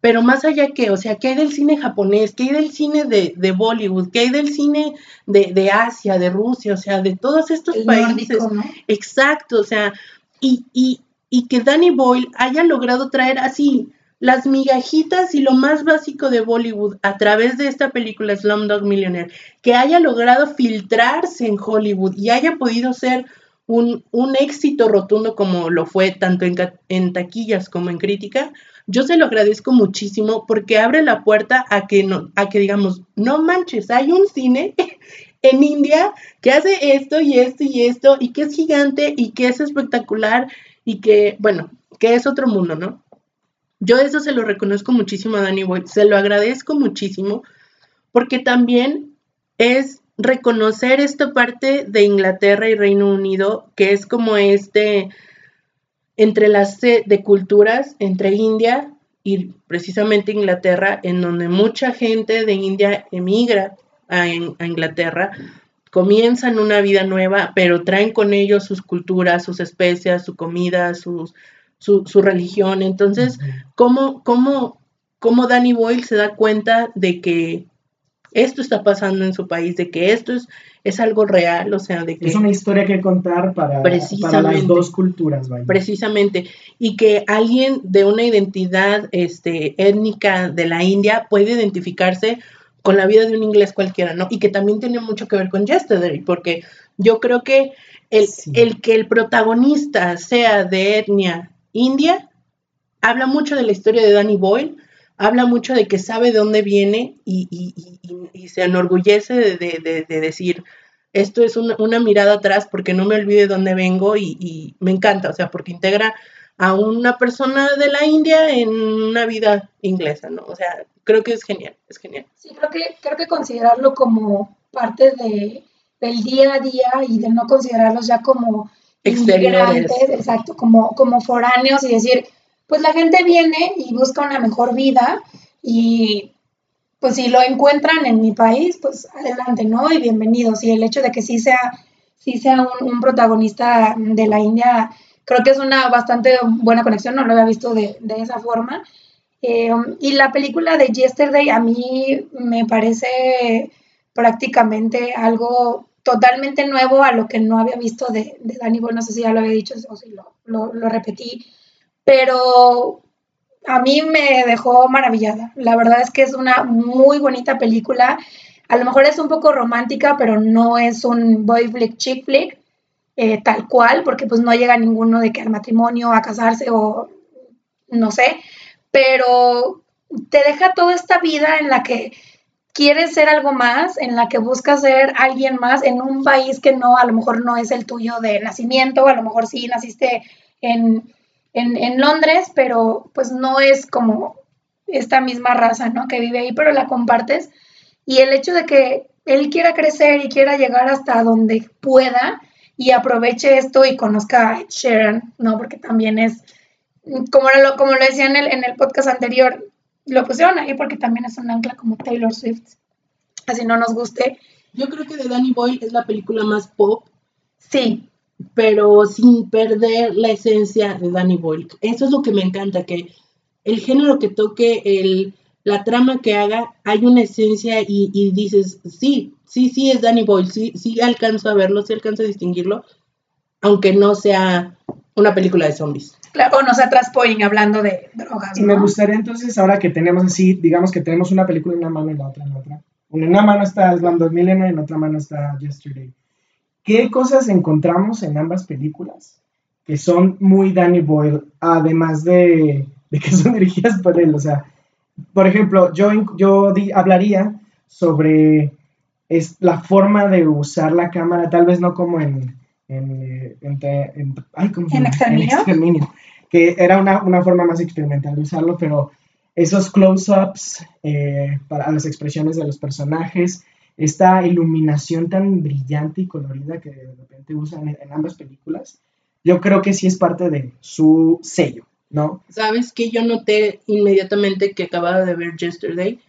pero más allá que, o sea, ¿qué hay del cine japonés? ¿Qué hay del cine de, Bollywood? ¿Qué hay del cine de, Asia, de Rusia? O sea, de todos estos países. Exacto, o sea, y, y, y que Danny Boyle haya logrado traer así las migajitas y lo más básico de Bollywood a través de esta película Slumdog Millionaire, que haya logrado filtrarse en Hollywood y haya podido ser un, éxito rotundo como lo fue tanto en, taquillas como en crítica, yo se lo agradezco muchísimo porque abre la puerta a que, no, a que digamos, no manches, hay un cine en India que hace esto y esto y esto y que es gigante y que es espectacular y que, bueno, que es otro mundo, ¿no? Yo eso se lo reconozco muchísimo a Danny Boyd, se lo agradezco muchísimo porque también es reconocer esta parte de Inglaterra y Reino Unido, que es como este entrelace de culturas entre India y precisamente Inglaterra, en donde mucha gente de India emigra a, Inglaterra, comienzan una vida nueva, pero traen con ellos sus culturas, sus especias, su comida, su, religión. Entonces, ¿cómo, cómo, ¿cómo Danny Boyle se da cuenta de que esto está pasando en su país, de que esto es, es algo real, o sea, de que... Es una historia que contar para, para las dos culturas, Precisamente, y que alguien de una identidad este, étnica de la India puede identificarse con la vida de un inglés cualquiera, ¿no? Y que también tiene mucho que ver con Yesterday, porque yo creo que el, el que el protagonista sea de etnia india habla mucho de la historia de Danny Boyle, habla mucho de que sabe de dónde viene y, se enorgullece de, decir, esto es una, mirada atrás porque no me olvide de dónde vengo y, me encanta, o sea, porque integra a una persona de la India en una vida inglesa, ¿no? O sea, creo que es genial, es genial. Sí, creo que, creo que considerarlo como parte de, del día a día y de no considerarlos ya como exteriores, exacto, como, como foráneos y decir, pues la gente viene y busca una mejor vida y pues si lo encuentran en mi país, pues adelante, ¿no? Y bienvenidos. Y el hecho de que sí sea, sí sea un, protagonista de la India, creo que es una bastante buena conexión, no lo había visto de, esa forma. Eh, y la película de Yesterday a mí me parece prácticamente algo totalmente nuevo a lo que no había visto de, de Danny Boyle, no sé si ya lo había dicho o si lo, lo repetí, pero a mí me dejó maravillada. La verdad es que es una muy bonita película. A lo mejor es un poco romántica, pero no es un boy flick, chick flick, eh, tal cual, porque pues no llega ninguno de que al matrimonio, a casarse o no sé. Pero te deja toda esta vida en la que quieres ser algo más, en la que buscas ser alguien más en un país que no, a lo mejor no es el tuyo de nacimiento, a lo mejor sí naciste en, en, Londres, pero pues no es como esta misma raza, ¿no? Que vive ahí, pero la compartes. Y el hecho de que él quiera crecer y quiera llegar hasta donde pueda y aproveche esto y conozca a Sharon, ¿no? Porque también es, como lo, como lo decía en el, en el podcast anterior, lo pusieron ahí porque también es un ancla como Taylor Swift. Así no nos guste. Yo creo que de Danny Boyle es la película más pop. Sí. Pero sin perder la esencia de Danny Boyle. Eso es lo que me encanta, que el género que toque, el, la trama que haga, hay una esencia y, dices, sí, sí, sí es Danny Boyle, sí, sí alcanzo a verlo, sí alcanzo a distinguirlo, aunque no sea una película de zombies. Claro, o no sea Traspoing hablando de drogas. Y me gustaría entonces, ahora que tenemos así, digamos que tenemos una película en una mano y la otra en la otra. En una mano está Slumdog Millionaire y en otra mano está Yesterday. ¿Qué cosas encontramos en ambas películas que son muy Danny Boyle, además de, que son dirigidas por él? O sea, por ejemplo, yo, yo hablaría sobre es la forma de usar la cámara, tal vez no como en, en, en, exterminio? que era una, una, forma más experimental de usarlo, pero esos close-ups eh, para las expresiones de los personajes, esta iluminación tan brillante y colorida que de repente usan en, ambas películas, yo creo que sí es parte de su sello, ¿no? Sabes que yo noté inmediatamente que acababa de ver Yesterday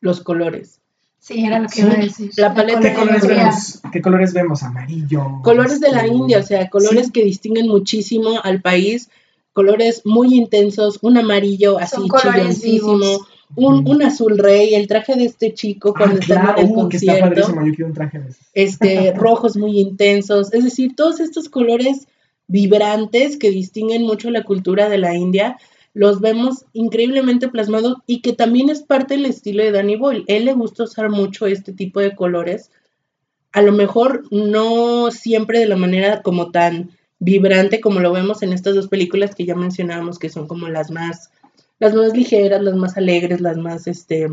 los colores. Sí, era lo que iba a decir. La paleta ¿Qué colores, vemos? ¿Qué colores vemos? Amarillo. Colores de la India, o sea, colores que distinguen muchísimo al país colores muy intensos, un amarillo así chilloncísimo, un, un, azul rey, el traje de este chico cuando está en el uh, concierto. Este, rojos muy intensos, es decir, todos estos colores vibrantes que distinguen mucho la cultura de la India, los vemos increíblemente plasmados y que también es parte del estilo de Danny Boyle. Él le gusta usar mucho este tipo de colores. A lo mejor no siempre de la manera como tan vibrante como lo vemos en estas dos películas que ya mencionábamos que son como las más las más ligeras, las más alegres, las más este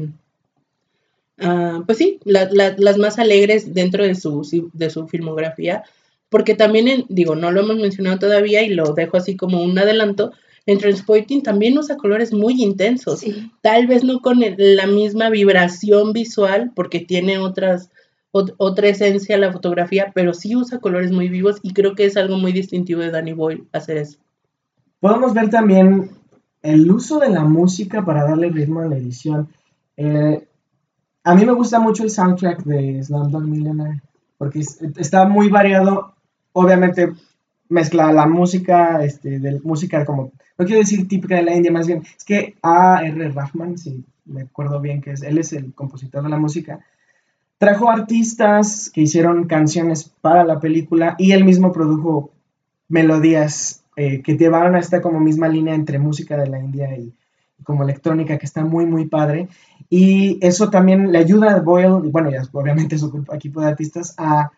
ah, pues sí, las más alegres dentro de su, de su filmografía, porque también, digo, no lo hemos mencionado todavía y lo dejo así como un adelanto, en Transporting también usa colores muy intensos, tal vez no con la misma vibración visual, porque tiene otras, otra esencia a la fotografía, pero sí usa colores muy vivos y creo que es algo muy distintivo de Danny Boyle hacer eso. Podemos ver también el uso de la música para darle ritmo a la edición. Eh, a mí me gusta mucho el soundtrack de Slumdog Millionaire porque está muy variado. Obviamente mezcla la música, este, de música como, no quiero decir típica de la India, más bien, es que A.R. Rahman, si me acuerdo bien que es, él es el compositor de la música, Trajo artistas que hicieron canciones para la película y él mismo produjo melodías eh, que llevaron a esta como misma línea entre música de la India y, como electrónica que está muy muy padre. Y eso también le ayuda a Boyle, y bueno ya obviamente su equipo de artistas a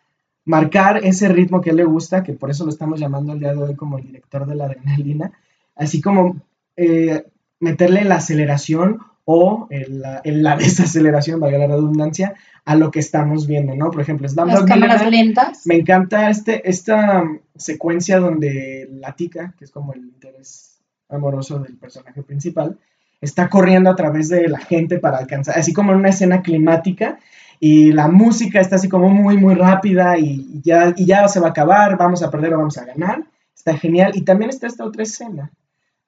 marcar ese ritmo que le gusta, que por eso lo estamos llamando el día de hoy como el director de la adrenalina, así como eh, meterle la aceleración o la, la desaceleración, valga la redundancia, a lo que estamos viendo, ¿no? Por ejemplo, Las cámaras lentas. Me encanta este, esta secuencia donde la tica, que es como el interés amoroso del personaje principal, está corriendo a través de la gente para alcanzar, así como en una escena climática, y la música está así como muy, muy rápida y ya, y ya se va a acabar, vamos a perder o vamos a ganar. Está genial. Y también está esta otra escena,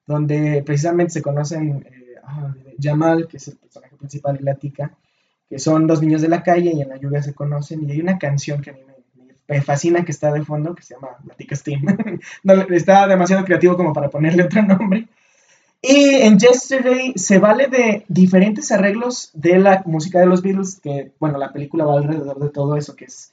donde precisamente se conocen... Eh, Jamal, que es el personaje principal, y la tica, que son dos niños de la calle y en la lluvia se conocen. Y hay una canción que a mí me, fascina que está de fondo, que se llama La Tica Steam. está demasiado creativo como para ponerle otro nombre. Y en Yesterday se vale de diferentes arreglos de la música de los Beatles, que, bueno, la película va alrededor de todo eso, que es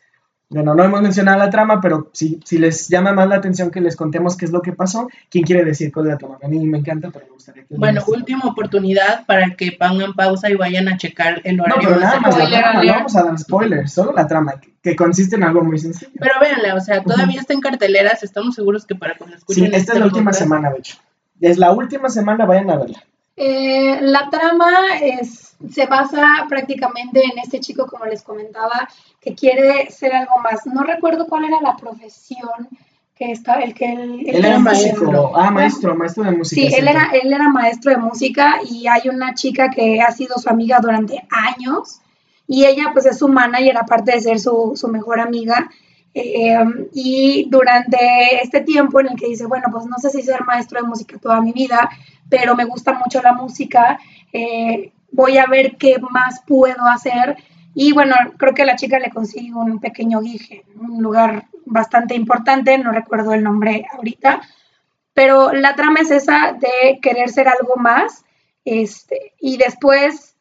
bueno, no hemos mencionado la trama, pero si, si les llama más la atención que les contemos qué es lo que pasó, ¿quién quiere decir es la trama? A mí me encanta, pero me gustaría que... Bueno, última oportunidad para que pongan pausa y vayan a checar el horario. No, pero nada más la trama, no vamos a dar spoilers, solo la trama, que, consiste en algo muy sencillo. Pero véanla, o sea, todavía está en carteleras, estamos seguros que para cuando escuchen... Sí, esta es la última semana, de hecho. Es la última semana, vayan a verla. Eh, la trama es, se basa prácticamente en este chico, como les comentaba, que quiere ser algo más. No recuerdo cuál era la profesión que está, el que él, él era maestro. Ah, maestro, maestro de música. Sí, él era, él era maestro de música y hay una chica que ha sido su amiga durante años y ella pues es su manager aparte de ser su, su mejor amiga. Eh, y durante este tiempo en el que dice, bueno, pues no sé si ser maestro de música toda mi vida, pero me gusta mucho la música, eh, voy a ver qué más puedo hacer. Y bueno, creo que la chica le consigue un pequeño guije, un lugar bastante importante, no recuerdo el nombre ahorita, pero la trama es esa de querer ser algo más, este, y después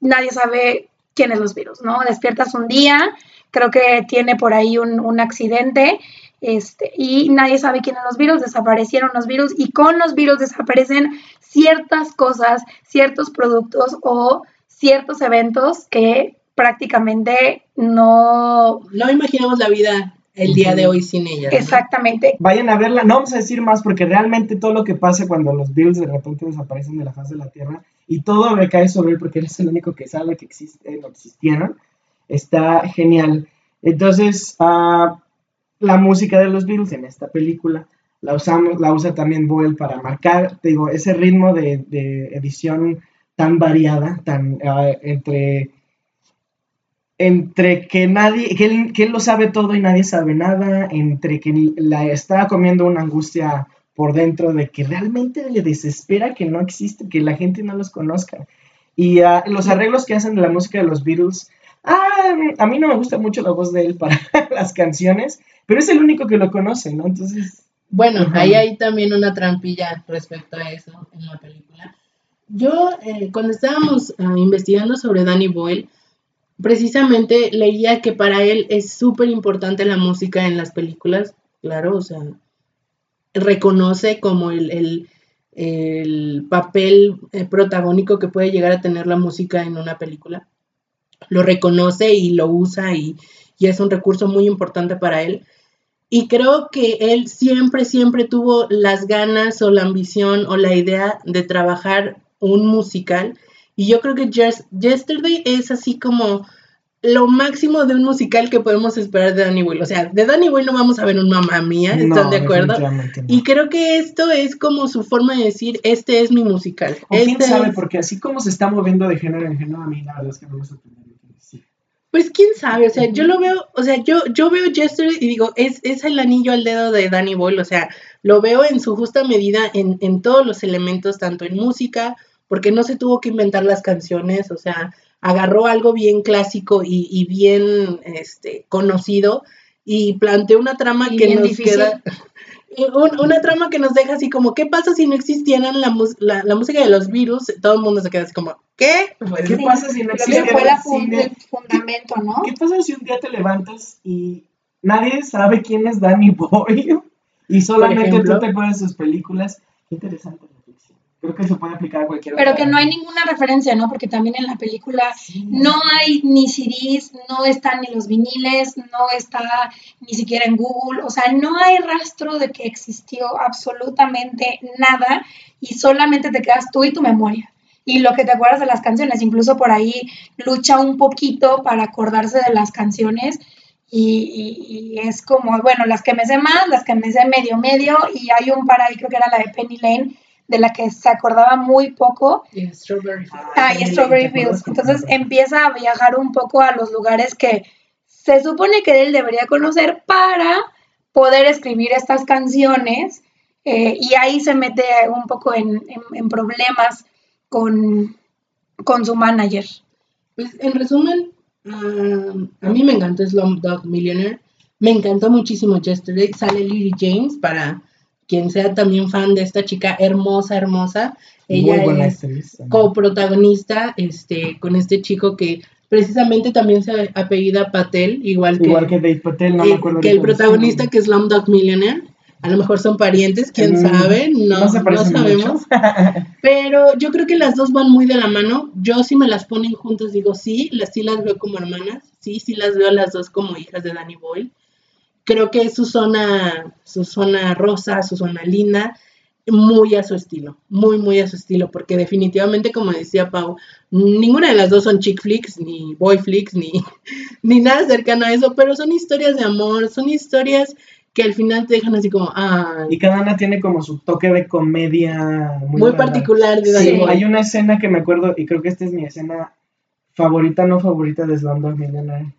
nadie sabe quiénes los virus, ¿no? Despiertas un día, creo que tiene por ahí un, un accidente este, y nadie sabe quiénes los virus, desaparecieron los virus y con los virus desaparecen ciertas cosas, ciertos productos o ciertos eventos que prácticamente no... No imaginamos la vida el día de hoy sin ella. Exactamente. Vayan a verla, no vamos a decir más porque realmente todo lo que pasa cuando los virus de repente desaparecen de la faz de la Tierra y todo recae sobre él porque él es el único que sabe que existe, no existieron, está genial. Entonces, uh, la música de los Beatles en esta película. La, usamos, la usa también Boyle para marcar, digo, ese ritmo de, edición tan variada, tan ah, entre, entre que nadie, que él, que él, lo sabe todo y nadie sabe nada, entre que la está comiendo una angustia por dentro de que realmente le desespera que no existe, que la gente no los conozca. Y uh, los arreglos que hacen de la música de los Beatles, ah, a mí no me gusta mucho la voz de él para las canciones, pero es el único que lo conoce, ¿no? Entonces... Bueno, ahí hay también una trampilla respecto a eso en la película. Yo, eh, cuando estábamos ah, investigando sobre Danny Boyle, precisamente leía que para él es súper importante la música en las películas, claro, o sea, reconoce como el, papel eh, protagónico que puede llegar a tener la música en una película. Lo reconoce y lo usa y, y es un recurso muy importante para él. Y creo que él siempre, siempre tuvo las ganas o la ambición o la idea de trabajar un musical. Y yo creo que Yesterday es así como lo máximo de un musical que podemos esperar de Danny Boyle. O sea, de Danny Boyle no vamos a ver un mamá mía, ¿están de acuerdo? Y creo que esto es como su forma de decir, este es mi musical. O quién este sabe, porque así como se está moviendo de género en género, a mí la verdad es que me gusta pues quién sabe, o sea, yo lo veo, o sea, yo, yo veo Jester y digo, es, es el anillo al dedo de Danny Boyle, o sea, lo veo en su justa medida en, en todos los elementos, tanto en música, porque no se tuvo que inventar las canciones, o sea, agarró algo bien clásico y, y bien este, conocido y planteó una trama que nos queda una trama que nos deja así como, ¿qué pasa si no existieran la, la, música de los virus? Todo el mundo se queda así como, ¿qué? Pues, ¿Qué pasa si no existiera el fundamento, ¿no? ¿Qué pasa si un día te levantas y nadie sabe quién es Danny Boy y solamente tú te acuerdas de sus películas? Qué interesante. Creo que se puede aplicar a cualquier Pero que no hay ninguna referencia, ¿no? Porque también en la película no hay ni CDs, no están ni los viniles, no está ni siquiera en Google, o sea, no hay rastro de que existió absolutamente nada y solamente te quedas tú y tu memoria. Y lo que te acuerdas de las canciones, incluso por ahí lucha un poquito para acordarse de las canciones. Y, y, es como, bueno, las que me sé más, las que me sé medio, medio, y hay un par ahí, creo que era la de Penny Lane, de la que se acordaba muy poco. Y Strawberry Fields. Ah, y Strawberry Fields. Entonces empieza a viajar un poco a los lugares que se supone que él debería conocer para poder escribir estas canciones eh, y ahí se mete un poco en, problemas con, con, su manager. Pues en resumen, ah, a mí me encantó Slumdog Millionaire, me encantó muchísimo Yesterday, sale Lily James para quien sea también fan de esta chica hermosa, hermosa. Ella es coprotagonista este, con este chico que precisamente también se apellida Patel, igual que, igual que Dave Patel, no me acuerdo que el protagonista que es Slumdog Millionaire. A lo mejor son parientes, quién mm, sabe, no, no, sabemos. pero yo creo que las dos van muy de la mano. Yo si me las ponen juntas digo sí, las, sí las veo como hermanas, sí, sí las veo las dos como hijas de Danny Boyle creo que es su zona, su zona rosa, su zona linda. muy a su estilo, muy, muy a su estilo, porque definitivamente, como decía Pau, ninguna de las dos son chick flicks, ni boy flicks, ni, ni nada cercano a eso, pero son historias de amor, son historias que al final te dejan así como, ah. Y cada una tiene como su toque de comedia muy, particular. De sí, hay una escena que me acuerdo, y creo que esta es mi escena favorita, no favorita de Slumdog Millionaire,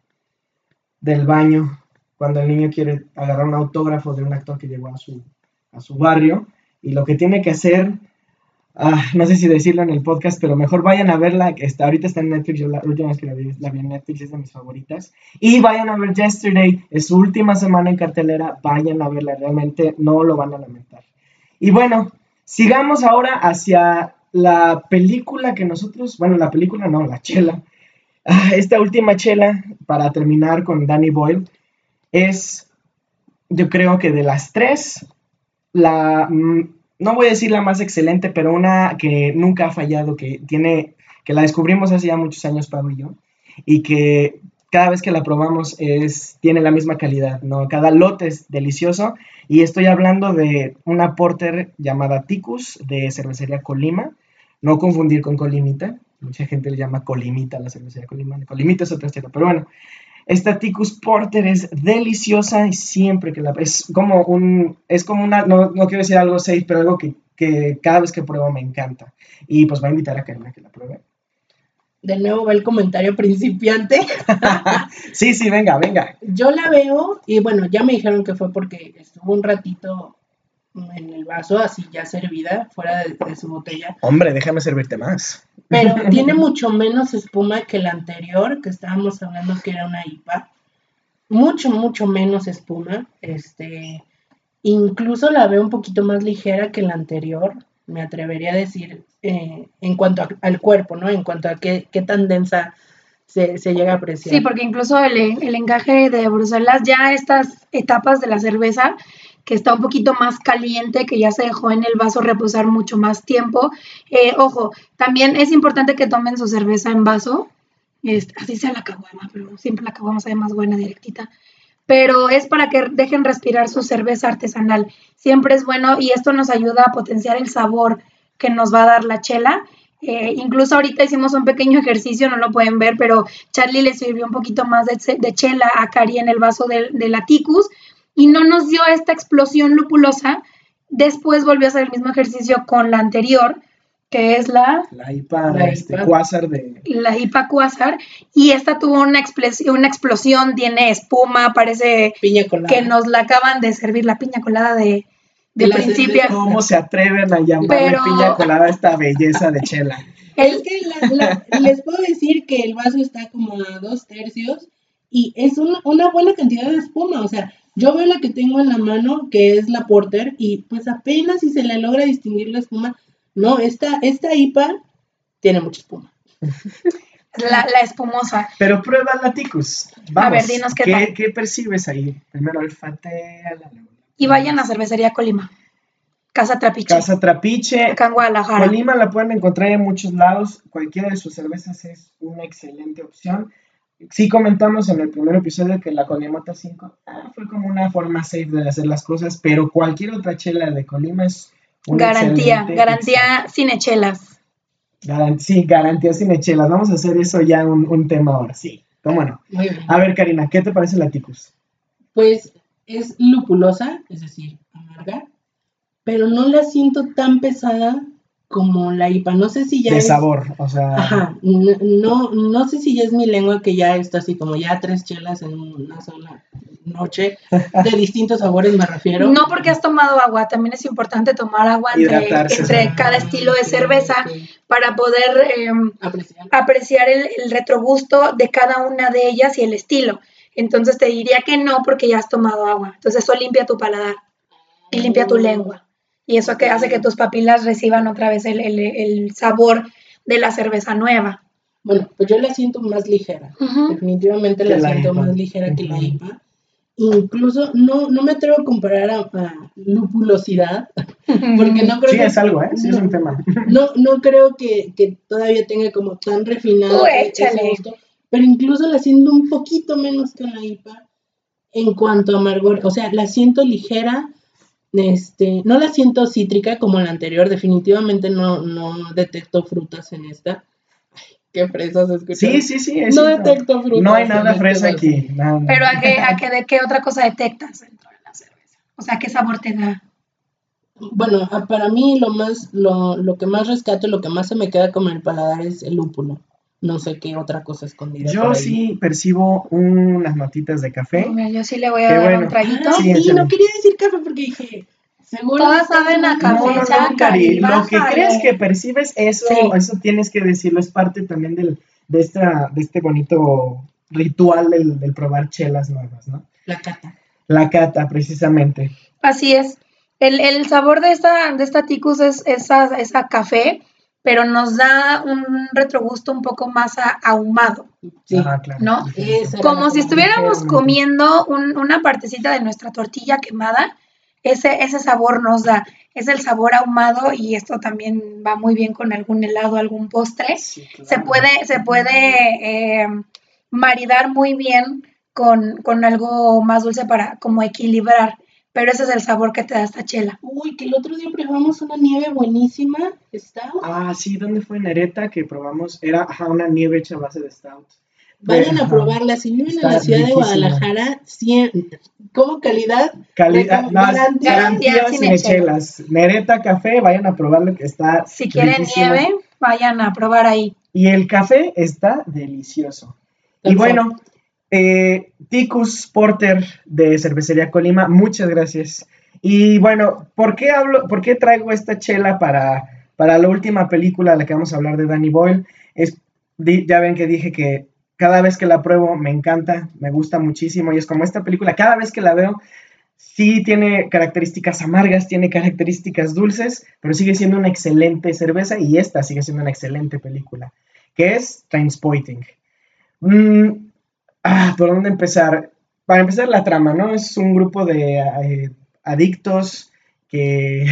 del baño, cuando el niño quiere agarrar un autógrafo de un actor que llegó a su, a su barrio, y lo que tiene que hacer Ah, no sé si decirlo en el podcast, pero mejor vayan a verla, que está, ahorita está en Netflix, yo la última vez que la vi, la vi en Netflix, es de mis favoritas. Y vayan a ver Yesterday, es su última semana en cartelera, vayan a verla, realmente no lo van a lamentar. Y bueno, sigamos ahora hacia la película que nosotros, bueno, la película no, la chela. Ah, esta última chela, para terminar con Danny Boyle, es, yo creo que de las tres, la mm, no voy a decir la más excelente, pero una que nunca ha fallado, que tiene, que la descubrimos hace ya muchos años, Pablo y yo, y que cada vez que la probamos es, tiene la misma calidad, ¿no? Cada lote es delicioso, y estoy hablando de una porter llamada Ticus, de cervecería Colima, no confundir con Colimita, mucha gente le llama Colimita a la cervecería Colima, Colimita es otra historia, pero bueno, esta Ticus Porter es deliciosa y siempre que la es como un es como una no, quiero decir algo safe, pero algo que, cada vez que pruebo me encanta. Y pues va a invitar a Karina que la pruebe. De nuevo va el comentario principiante. sí, sí, venga, venga. Yo la veo y bueno, ya me dijeron que fue porque estuvo un ratito en el vaso, así ya servida, fuera de, su botella. Hombre, déjame servirte más. Pero tiene mucho menos espuma que la anterior, que estábamos hablando que era una IPA. Mucho, mucho menos espuma. Este, incluso la veo un poquito más ligera que la anterior, me atrevería a decir, eh, en cuanto al cuerpo, ¿no? En cuanto a qué, qué tan densa se, llega a apreciar. Sí, porque incluso el, el encaje de Bruselas, ya estas etapas de la cerveza que está un poquito más caliente, que ya se dejó en el vaso reposar mucho más tiempo. Eh, ojo, también es importante que tomen su cerveza en vaso, así sea la caguama, pero siempre la caguama sabe más buena directita. Pero es para que dejen respirar su cerveza artesanal. Siempre es bueno y esto nos ayuda a potenciar el sabor que nos va a dar la chela. Eh, incluso ahorita hicimos un pequeño ejercicio, no lo pueden ver, pero Charlie le sirvió un poquito más de, chela a Cari en el vaso de, de la Ticus y no nos dio esta explosión lupulosa. Después volvió a hacer el mismo ejercicio con la anterior, que es la... La IPA, la este, de... La IPA Quasar, y esta tuvo una, explosión, una explosión, tiene espuma, parece piña colada. que nos la acaban de servir, la piña colada de, de, principio. ¿Cómo se atreven a llamarle piña colada esta belleza de chela? Es que les puedo decir que el vaso está como a dos tercios y es una, una buena cantidad de espuma, o sea, yo veo la que tengo en la mano, que es la Porter, y pues apenas si se le logra distinguir la espuma. No, esta, esta IPA tiene mucha espuma. La, la espumosa. Pero prueba la Ticus. Vamos, a ver, dinos qué, ¿qué, ¿qué percibes ahí? Primero olfatea la Y vayan a Cervecería Colima. Casa Trapiche. Casa Trapiche. Acá en Guadalajara. Colima la pueden encontrar en muchos lados. Cualquiera de sus cervezas es una excelente opción sí comentamos en el primer episodio que la Colimota 5 ah, fue como una forma safe de hacer las cosas, pero cualquier otra chela de Colima es una garantía, garantía sin echelas. sí, garantía sin echelas. Vamos a hacer eso ya un, tema ahora, sí. ¿Cómo no? A ver, Karina, ¿qué te parece la Ticus? Pues es lupulosa, es decir, amarga, pero no la siento tan pesada como la IPA. No sé si ya. De sabor, o sea. Ajá. No, no, sé si ya es mi lengua que ya está así como ya tres chelas en una sola noche. De distintos sabores me refiero. No porque has tomado agua, también es importante tomar agua entre, entre cada estilo de cerveza para poder em, apreciar, el, el retrogusto de cada una de ellas y el estilo. Entonces te diría que no porque ya has tomado agua. Entonces eso limpia tu paladar y limpia tu lengua y eso que hace que tus papilas reciban otra vez el, sabor de la cerveza nueva. Bueno, pues yo la siento más ligera, definitivamente la, siento más ligera que la IPA. Incluso no, no me atrevo a comparar a, lupulosidad, porque no creo sí, es algo, ¿eh? Sí, es un tema. No, no creo que, todavía tenga como tan refinado pero incluso la siento un poquito menos que la IPA en cuanto a amargor, o sea, la siento ligera, Este, no la siento cítrica como la anterior, definitivamente no, no detecto frutas en esta. Ay, qué fresas escuchan. Sí, sí, sí. es No cierto. detecto frutas. No hay nada fresa aquí. nada. Pero ¿a qué, a qué, de qué otra cosa detectas dentro de la cerveza? O sea, ¿qué sabor te da? Bueno, para mí lo más, lo, lo que más rescato, lo que más se me queda como en el paladar es el lúpulo. No sé qué otra cosa escondida. Yo por ahí. sí percibo unas notitas de café. Mira, Yo sí le voy a Qué dar bueno. un traguito. Ah, Sí, no quería decir café porque dije, seguro. Todas saben a café. No, no, no, Cari, lo que crees que percibes, eso, Sí. eso tienes que decirlo, es parte también del, de, esta, de este bonito ritual del, del probar chelas nuevas, ¿no? La cata. La cata, precisamente. Así es. El, el sabor de esta, de esta ticus es esa, esa café, pero nos da un retrogusto un poco más a- ahumado, Sí. Ajá, claro. ¿no? Como si estuviéramos comiendo un- una partecita de nuestra tortilla quemada. Ese, ese sabor nos da, es el sabor ahumado y esto también va muy bien con algún helado, algún postre. Sí, claro. se puede, se puede eh, maridar muy bien con, con algo más dulce para como equilibrar, pero ese es el sabor que te da esta chela. Uy, que el otro día probamos una nieve buenísima. ¿Está? Ah, sí, ¿dónde fue Nereta que probamos? Era ajá, una nieve hecha a base de stout. Vayan a probarla. Si viven en la ciudad de. Guadalajara, 100. ¿Cómo calidad? Calidad, no, garantía- sin chelas. Nereta Café, vayan a probarlo que está Si quieren riquísimo. nieve, vayan a probar ahí. Y el café está delicioso. Y bueno, eh, Ticus Porter de Cervecería Colima, muchas gracias. Y bueno, ¿por qué hablo, por qué traigo esta chela para, para la última película de la que vamos a hablar de Danny Boyle? Es, ya ven que dije que cada vez que la pruebo me encanta, me gusta muchísimo y es como esta película, cada vez que la veo, sí tiene características amargas, tiene características dulces, pero sigue siendo una excelente cerveza y esta sigue siendo una excelente película, que es Trainspotting. Mm, ah, ¿por dónde empezar? Para empezar la trama, ¿no? Es un grupo de eh, adictos que...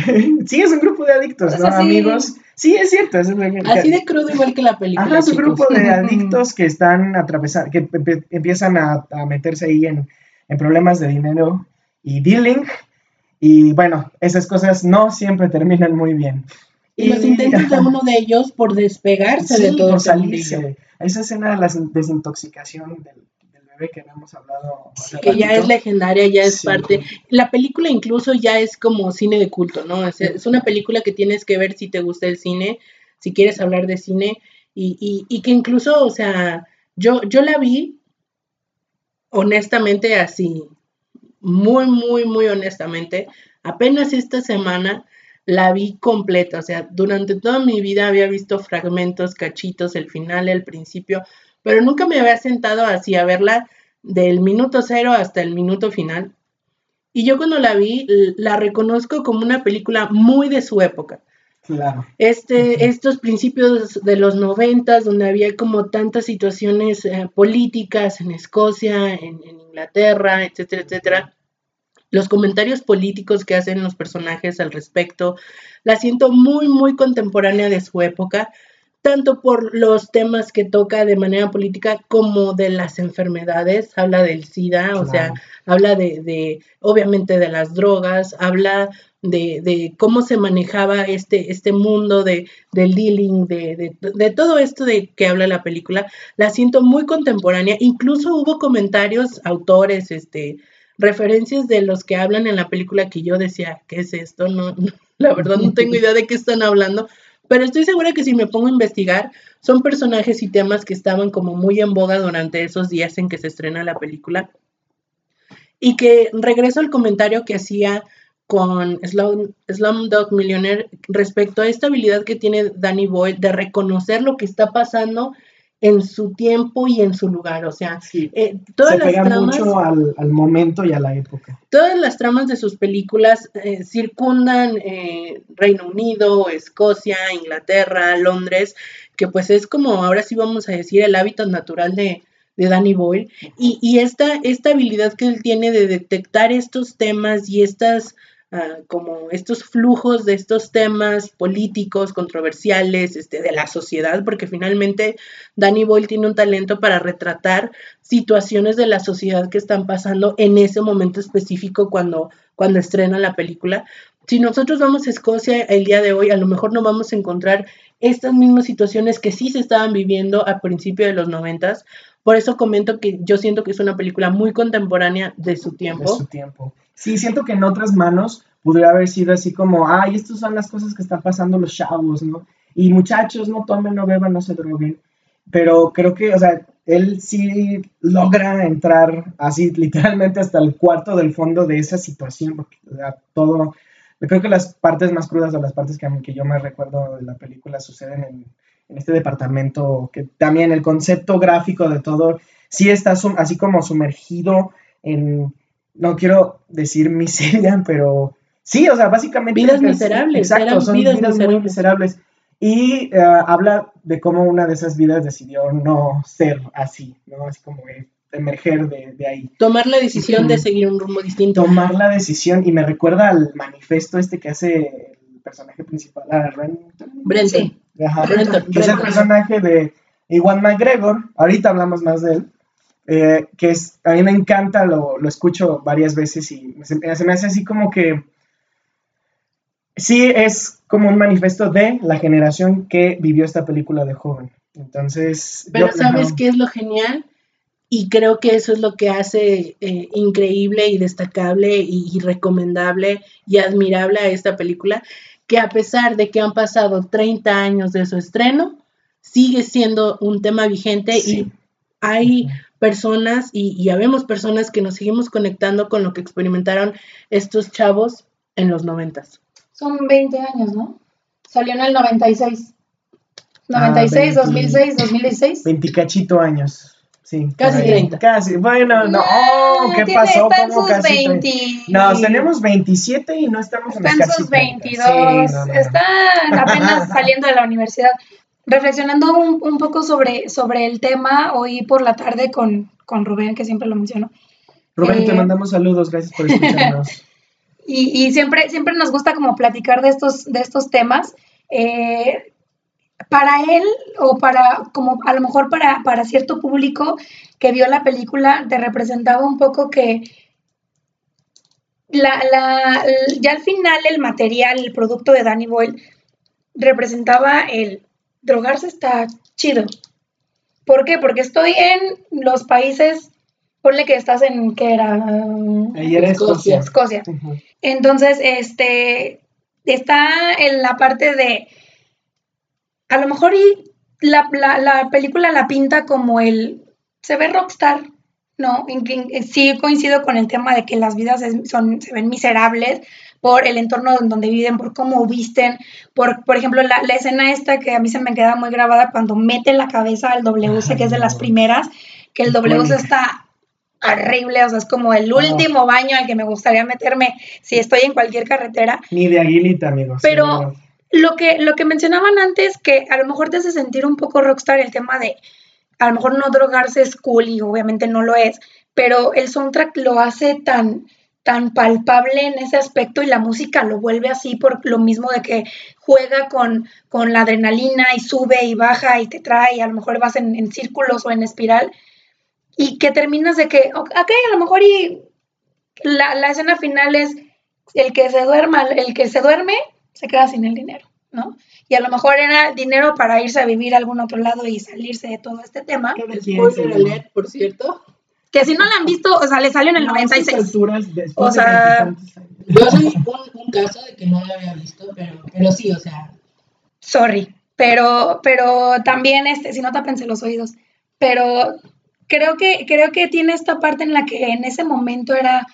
sí, es un grupo de adictos, ¿no? Amigos. Sí, es cierto. es lo- Así de crudo igual que la película. Ajá, es un chicos. grupo de adictos que están atravesando, que empiezan a, a meterse ahí en, en problemas de dinero y dealing. Y bueno, esas cosas no siempre terminan muy bien. Y los intentos de uno de ellos por despegarse sí, de todo por mundillo. salirse. Esa escena de la desintoxicación del, que hablado. ya es legendaria, ya es Sí. parte. La película incluso ya es como cine de culto, ¿no? Es, es una película que tienes que ver si te gusta el cine, si quieres hablar de cine, y, y, y que incluso, o sea, yo, yo la vi honestamente así, muy, muy, muy honestamente, apenas esta semana la vi completa, o sea, durante toda mi vida había visto fragmentos, cachitos, el final, el principio, pero nunca me había sentado así a verla del minuto cero hasta el minuto final. Y yo cuando la vi, la reconozco como una película muy de su época. Claro. Este, estos principios de los noventas, donde había como tantas situaciones eh, políticas en Escocia, en, en Inglaterra, etcétera, etcétera. Los comentarios políticos que hacen los personajes al respecto, la siento muy, muy contemporánea de su época, tanto por los temas que toca de manera política como de las enfermedades. Habla del SIDA, o sea, habla de, de, obviamente, de las drogas, habla de, de cómo se manejaba este, este mundo de, del dealing, de, de, de todo esto de que habla la película, la siento muy contemporánea. Incluso hubo comentarios, autores, este, referencias de los que hablan en la película que yo decía, ¿qué es esto? No, no, la verdad no tengo idea de qué están hablando, pero estoy segura que si me pongo a investigar, son personajes y temas que estaban como muy en boga durante esos días en que se estrena la película. Y que regreso al comentario que hacía con Slum, Slumdog Millionaire respecto a esta habilidad que tiene Danny Boyle de reconocer lo que está pasando en su tiempo y en su lugar. O sea, Sí. eh, todas Se las pega tramas, mucho al, al momento y a la época. todas las tramas de sus películas eh, circundan eh, Reino Unido, Escocia, Inglaterra, Londres, que pues es como ahora sí vamos a decir el hábitat natural de, de Danny Boyle. Y, y esta, esta habilidad que él tiene de detectar estos temas y estas ah, como estos flujos de estos temas políticos, controversiales, este, de la sociedad, porque finalmente Danny Boyle tiene un talento para retratar situaciones de la sociedad que están pasando en ese momento específico cuando, cuando estrena la película. Si nosotros vamos a Escocia el día de hoy, a lo mejor no vamos a encontrar estas mismas situaciones que sí se estaban viviendo a principios de los noventas, por eso comento que yo siento que es una película muy contemporánea de su tiempo. De su tiempo. Sí, siento que en otras manos podría haber sido así como, ay, estas son las cosas que están pasando los chavos, ¿no? Y muchachos, no tomen, no beban, no se droguen. Pero creo que, o sea, él sí logra entrar así literalmente hasta el cuarto del fondo de esa situación, porque o sea, todo, creo que las partes más crudas o las partes que, que yo más recuerdo de la película suceden en, en este departamento, que también el concepto gráfico de todo sí está así como sumergido en, no quiero decir miseria, pero sí, o sea, básicamente... Vidas miserables. Exacto, son vidas, muy miserables. Y eh, habla de cómo una de esas vidas decidió no ser así, ¿no? Así como emerger de, ahí. Tomar la decisión de seguir un rumbo distinto. Tomar la decisión, y me recuerda al manifiesto este que hace el personaje principal, a Ren. Brente que es el personaje de Iwan McGregor, ahorita hablamos más de él, eh, que es, a mí me encanta, lo, lo escucho varias veces y se, me hace así como que, sí es como un manifiesto de la generación que vivió esta película de joven. Entonces... Pero ¿sabes qué es lo genial? Y creo que eso es lo que hace eh, increíble y destacable y, recomendable y admirable a esta película, que a pesar de que han pasado 30 años de su estreno, sigue siendo un tema vigente y hay personas y, y habemos personas que nos seguimos conectando con lo que experimentaron estos chavos en los 90. Son 20 años, ¿no? Salió en el 96. 96, 2006, 2016. 20 cachito años. Sí, casi 30. Casi, bueno, no, oh, ¿qué pasó? ¿Cómo casi 20... No, tenemos 27 y no estamos en Están sus 22, están apenas saliendo de la universidad. Reflexionando un, un, poco sobre, sobre el tema, hoy por la tarde con, con Rubén, que siempre lo menciono. Rubén, te eh, mandamos saludos, gracias por escucharnos. y, y siempre, siempre nos gusta como platicar de estos, de estos temas. Eh, para él o para, como a lo mejor para, para cierto público que vio la película, te representaba un poco que la, la, ya al final el material, el producto de Danny Boyle representaba el drogarse está chido. ¿Por qué? Porque estoy en los países, ponle que estás en, ¿qué era? Escocia. Escocia. Entonces, este, está en la parte de a lo mejor y la, la, película la pinta como el, se ve rockstar, ¿no? Sí coincido con el tema de que las vidas son, se ven miserables por el entorno donde viven, por cómo visten, por, por ejemplo, la, escena esta que a mí se me queda muy grabada cuando mete la cabeza al WC, que es de las primeras, que el WC está horrible, o sea, es como el último baño al que me gustaría meterme si estoy en cualquier carretera. Ni de aguilita, amigos. Pero lo que, lo que mencionaban antes, que a lo mejor te hace sentir un poco rockstar el tema de, a lo mejor no drogarse es cool y obviamente no lo es, pero el soundtrack lo hace tan, tan palpable en ese aspecto y la música lo vuelve así por lo mismo de que juega con, con la adrenalina y sube y baja y te trae, y a lo mejor vas en, círculos o en espiral, y que terminas de que, ok, a lo mejor y la, la escena final es el que se duerma, el que se duerme se queda sin el dinero, ¿no? Y a lo mejor era dinero para irse a vivir a algún otro lado y salirse de todo este tema. Spoiler por cierto. Que si no la han visto, o sea, le salió en el 96. o sea, yo soy un, caso de que no lo había visto, pero, pero sí, o sea. Sorry, pero, pero también, este, si no tapense los oídos, pero creo que, creo que tiene esta parte en la que en ese momento era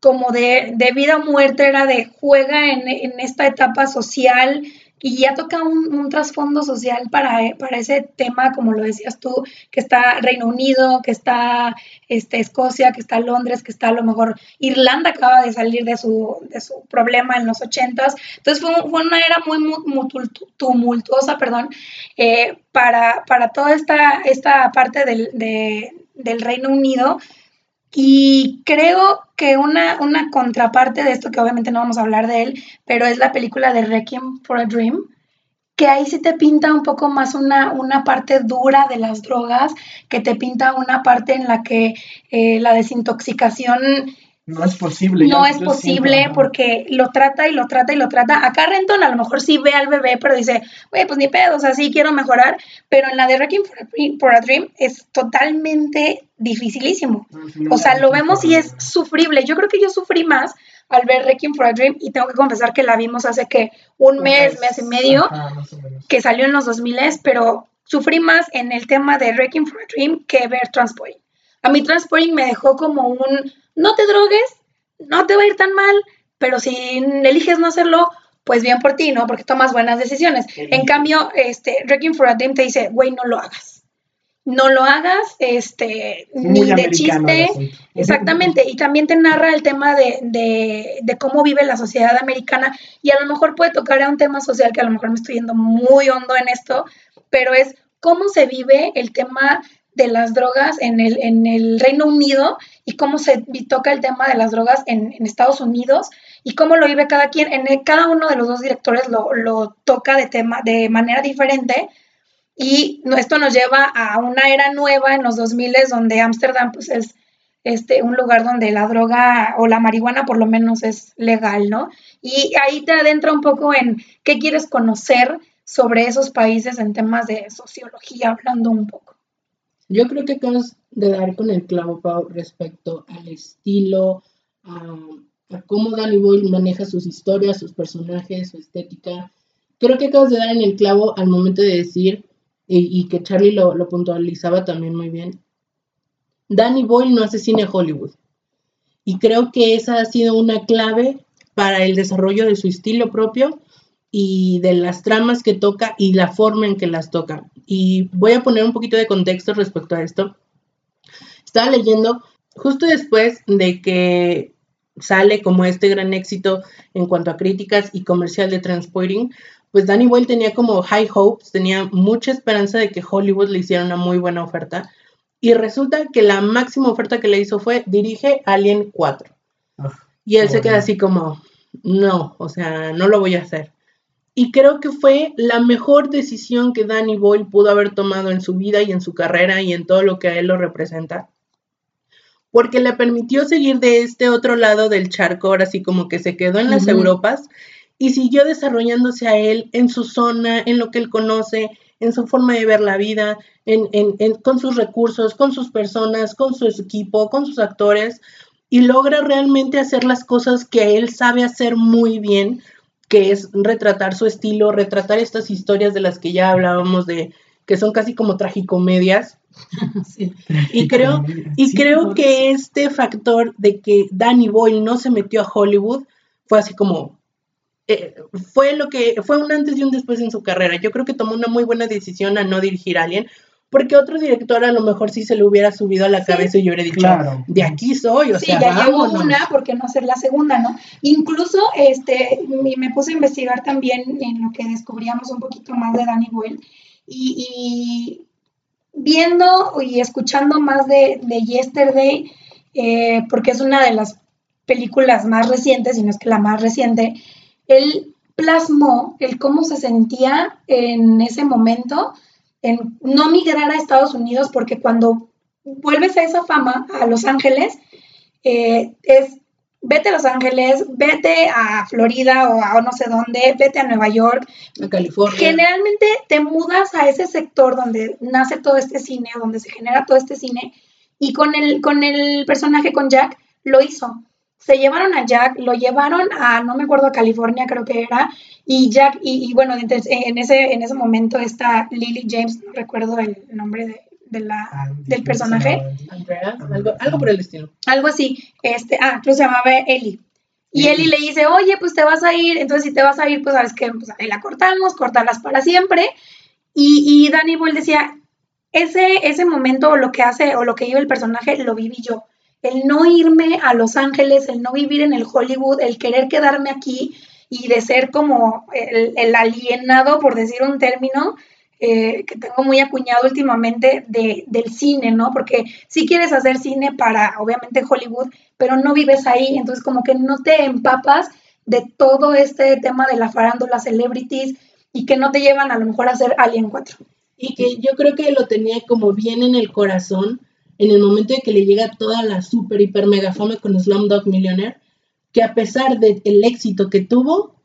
como de, vida o muerte, era de juega en, esta etapa social y ya toca un, trasfondo social para, para, ese tema, como lo decías tú, que está Reino Unido, que está este, Escocia, que está Londres, que está a lo mejor Irlanda acaba de salir de su, de su problema en los ochentas. Entonces fue, una era muy, tumultuosa, perdón, eh, para, para, toda esta, esta parte del, del Reino Unido. Y creo que una, una contraparte de esto, que obviamente no vamos a hablar de él, pero es la película de Requiem for a Dream, que ahí sí te pinta un poco más una, una parte dura de las drogas, que te pinta una parte en la que eh, la desintoxicación no es posible. No es posible porque lo trata y lo trata y lo trata. Acá Renton a lo mejor sí ve al bebé, pero dice, güey, pues ni pedo, o sea, sí quiero mejorar. Pero en la de Wrecking for a, Dream es totalmente dificilísimo. O sea, lo vemos y es sufrible. Yo creo que yo sufrí más al ver Wrecking for a Dream y tengo que confesar que la vimos hace que un mes, mes y medio, que salió en los 2000, pero sufrí más en el tema de Wrecking for a Dream que ver Transporting. A mí Transporting me dejó como un no te drogues, no te va a ir tan mal, pero si eliges no hacerlo, pues bien por ti, ¿no? Porque tomas buenas decisiones. En cambio, este, Wrecking for a Dream te dice, güey, no lo hagas. No lo hagas, este, ni de chiste. Exactamente. Y también te narra el tema de, de, de, cómo vive la sociedad americana. Y a lo mejor puede tocar a un tema social que a lo mejor me estoy yendo muy hondo en esto, pero es cómo se vive el tema de las drogas en el, en el Reino Unido y cómo se toca el tema de las drogas en, Estados Unidos y cómo lo vive cada quien. En cada uno de los dos directores lo, toca de, tema, de manera diferente y esto nos lleva a una era nueva en los 2000 donde Ámsterdam pues es este, un lugar donde la droga o la marihuana por lo menos es legal, ¿no? Y ahí te adentra un poco en qué quieres conocer sobre esos países en temas de sociología, hablando un poco. Yo creo que acabas de dar con el clavo, Pau, respecto al estilo, a, cómo Danny Boyle maneja sus historias, sus personajes, su estética. Creo que acabas de dar en el clavo al momento de decir, y, que Charlie lo, lo, puntualizaba también muy bien, Danny Boyle no hace cine Hollywood. Y creo que esa ha sido una clave para el desarrollo de su estilo propio y de las tramas que toca y la forma en que las toca. Y voy a poner un poquito de contexto respecto a esto. Estaba leyendo justo después de que sale como este gran éxito en cuanto a críticas y comercial de Transporting, pues Danny Boyle tenía como high hopes, tenía mucha esperanza de que Hollywood le hiciera una muy buena oferta. Y resulta que la máxima oferta que le hizo fue dirige Alien 4. Ah, y él se queda así como, no, o sea, no lo voy a hacer. Y creo que fue la mejor decisión que Danny Boyle pudo haber tomado en su vida y en su carrera y en todo lo que a él lo representa. Porque le permitió seguir de este otro lado del charco, ahora sí como que se quedó en las Europas y siguió desarrollándose a él en su zona, en lo que él conoce, en su forma de ver la vida, en, con sus recursos, con sus personas, con su equipo, con sus actores, y logra realmente hacer las cosas que él sabe hacer muy bien, que es retratar su estilo, retratar estas historias de las que ya hablábamos de que son casi como tragicomedias. Y creo, y creo que este factor de que Danny Boyle no se metió a Hollywood fue así como eh, fue lo que fue un antes y un después en su carrera. Yo creo que tomó una muy buena decisión a no dirigir a Alien, porque otro director a lo mejor sí se le hubiera subido a la cabeza y yo hubiera dicho, de aquí soy, o sí, sea, ya llevo una, ¿por qué no hacer la segunda, no? Incluso, este, me puse a investigar también en lo que descubríamos un poquito más de Danny Boyle y, viendo y escuchando más de, Yesterday, eh, porque es una de las películas más recientes, y no es que la más reciente, él plasmó el cómo se sentía en ese momento en no migrar a Estados Unidos porque cuando vuelves a esa fama, a Los Ángeles, eh, es vete a Los Ángeles, vete a Florida o a no sé dónde, vete a Nueva York, a California. Generalmente te mudas a ese sector donde nace todo este cine, donde se genera todo este cine, y con el, con el personaje, con Jack, lo hizo se llevaron a Jack, lo llevaron a, no me acuerdo, a California creo que era, y Jack, y, bueno, en ese, en ese momento está Lily James, no recuerdo el nombre de, la, ah, del personaje. Andrea, algo, por el destino. Algo así, este, ah, creo que se llamaba Ellie. Y Ellie le dice, oye, pues te vas a ir, entonces si te vas a ir, pues sabes que pues, ahí la cortamos, cortarlas para siempre. Y, y Danny Boyle decía, ese, ese momento, lo que hace, o lo que vive el personaje, lo viví yo el no irme a Los Ángeles, el no vivir en el Hollywood, el querer quedarme aquí y de ser como el, alienado, por decir un término, eh, que tengo muy acuñado últimamente de, del cine, ¿no? Porque si quieres hacer cine para, obviamente, Hollywood, pero no vives ahí, entonces como que no te empapas de todo este tema de la farándula, celebrities, y que no te llevan a lo mejor a hacer Alien 4. Y que yo creo que lo tenía como bien en el corazón en el momento de que le llega toda la super, hiper, mega fama con Slumdog Millionaire, que a pesar del éxito que tuvo,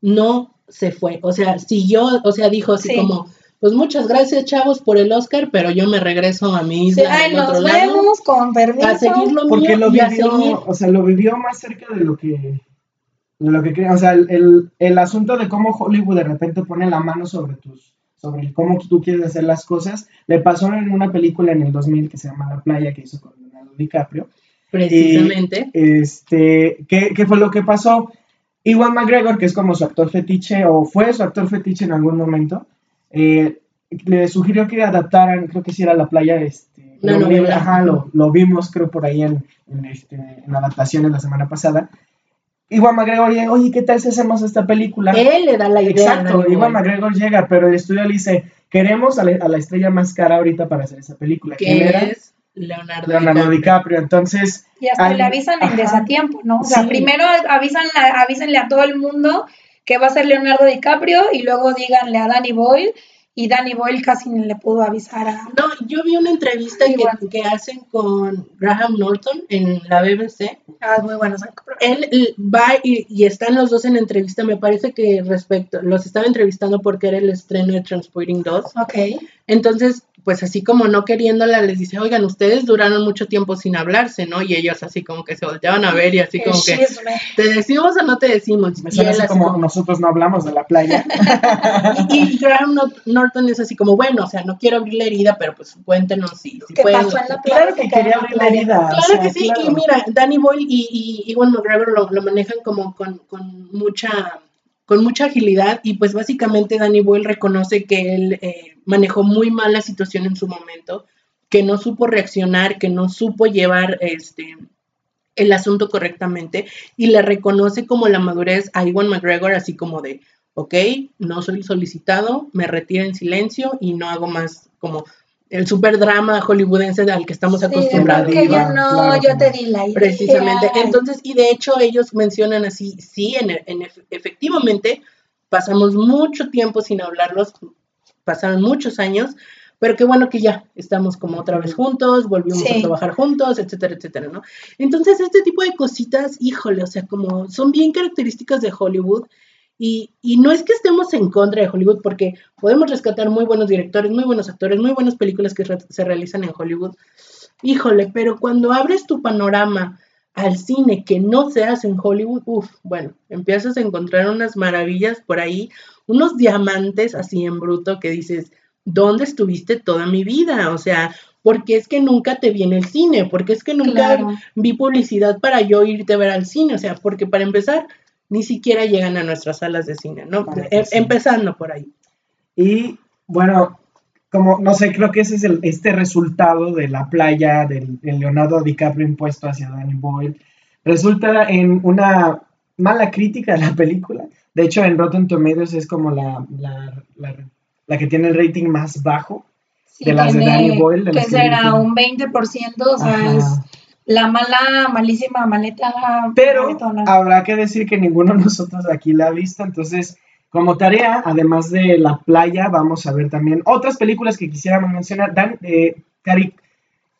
no se fue. O sea, siguió, o sea, dijo así como, pues muchas gracias, chavos, por el Oscar, pero yo me regreso a mi isla. Sí, ay, nos vemos, con permiso. A seguir lo Porque mío lo y a vivió, seguir. o sea, lo vivió más cerca de lo que, de lo que. O sea, el, el, el asunto de cómo Hollywood de repente pone la mano sobre tus, sobre cómo tú quieres hacer las cosas, le pasó en una película en el 2000 que se llama La Playa, que hizo con Leonardo DiCaprio. Precisamente. Este, ¿qué, ¿qué fue lo que pasó? Iwan McGregor, que es como su actor fetiche, o fue su actor fetiche en algún momento, eh, le sugirió que adaptaran, creo que sí era La Playa, este, Una lo- novela. ajá, lo, lo vimos creo por ahí en, en, este, en adaptaciones la semana pasada. Iwan McGregor llega, oye, ¿qué tal si hacemos esta película? Él le da la idea. Exacto, Iwan Boyle, McGregor llega, pero el estudio le dice, queremos a la, a la estrella más cara ahorita para hacer esa película. ¿Quién era? es Leonardo, Leonardo DiCaprio. DiCaprio. Entonces, Y hasta Al- le avisan en desatiempo, ¿no? O sea, Sí. primero avisan avísenle a todo el mundo que va a ser Leonardo DiCaprio y luego díganle a Danny Boyle y Danny Boyle casi ni le pudo avisar a... No, yo vi una entrevista que, hacen con Graham Norton en la BBC. Ah, es muy bueno. Él va y, y están los dos en entrevista. Me parece que respecto, los estaba entrevistando porque era el estreno de Transporting 2. Ok. Entonces, pues así como no queriéndola, les dice, oigan, ustedes duraron mucho tiempo sin hablarse, ¿no? Y ellos así como que se volteaban a ver y así como que. ¿te decimos o no te decimos? me Y suena él así así como, como- nosotros no hablamos de la playa. y, y Graham Nor- Norton es así como, bueno, o sea, no quiero abrir la herida, pero pues cuéntenos si, si ¿Qué pueden. pasó en la claro que playa? quería abrir la herida. o Claro sea, que sí, claro. y mira, Danny Boyle y, y Ewan McGregor lo, lo manejan como con, con mucha con mucha agilidad y pues básicamente Danny Boyle reconoce que él eh, manejó muy mal la situación en su momento, que no supo reaccionar, que no supo llevar este el asunto correctamente y le reconoce como la madurez a Ewan McGregor así como de, ok, no soy solicitado, me retiro en silencio y no hago más como el super drama hollywoodense al que estamos Sí, acostumbrados. yo no, claro yo te di la idea. Precisamente. Entonces, y de hecho ellos mencionan así, sí, en, en ef- efectivamente, pasamos mucho tiempo sin hablarlos, pasaron muchos años, pero qué bueno que ya estamos como otra vez juntos, volvimos Sí. a trabajar juntos, etcétera, etcétera, ¿no? Entonces, este tipo de cositas, híjole, o sea, como son bien características de Hollywood. Y, y no es que estemos en contra de Hollywood, porque podemos rescatar muy buenos directores, muy buenos actores, muy buenas películas que re- se realizan en Hollywood. Híjole, pero cuando abres tu panorama al cine que no se hace en Hollywood, uff, bueno, empiezas a encontrar unas maravillas por ahí, unos diamantes así en bruto que dices, ¿dónde estuviste toda mi vida? O sea, porque es que nunca te vi en el cine, porque es que nunca Claro. vi publicidad para yo irte a ver al cine, o sea, porque para empezar, ni siquiera llegan a nuestras salas de cine, ¿no? Em- sí. Empezando por ahí. Y bueno, como no sé, creo que ese es el, este resultado de la playa del, del Leonardo DiCaprio impuesto hacia Danny Boyle. Resulta en una mala crítica de la película. De hecho, en Rotten Tomatoes es como la, la, la, la que tiene el rating más bajo. Sí, de las de tiene- Danny Boyle, de que será un 20%, o sea, Ajá. es la mala, malísima maleta. Pero maletona. habrá que decir que ninguno de nosotros aquí la ha visto, entonces como tarea, además de La Playa, vamos a ver también otras películas que quisiéramos mencionar. Dan, eh, Cari,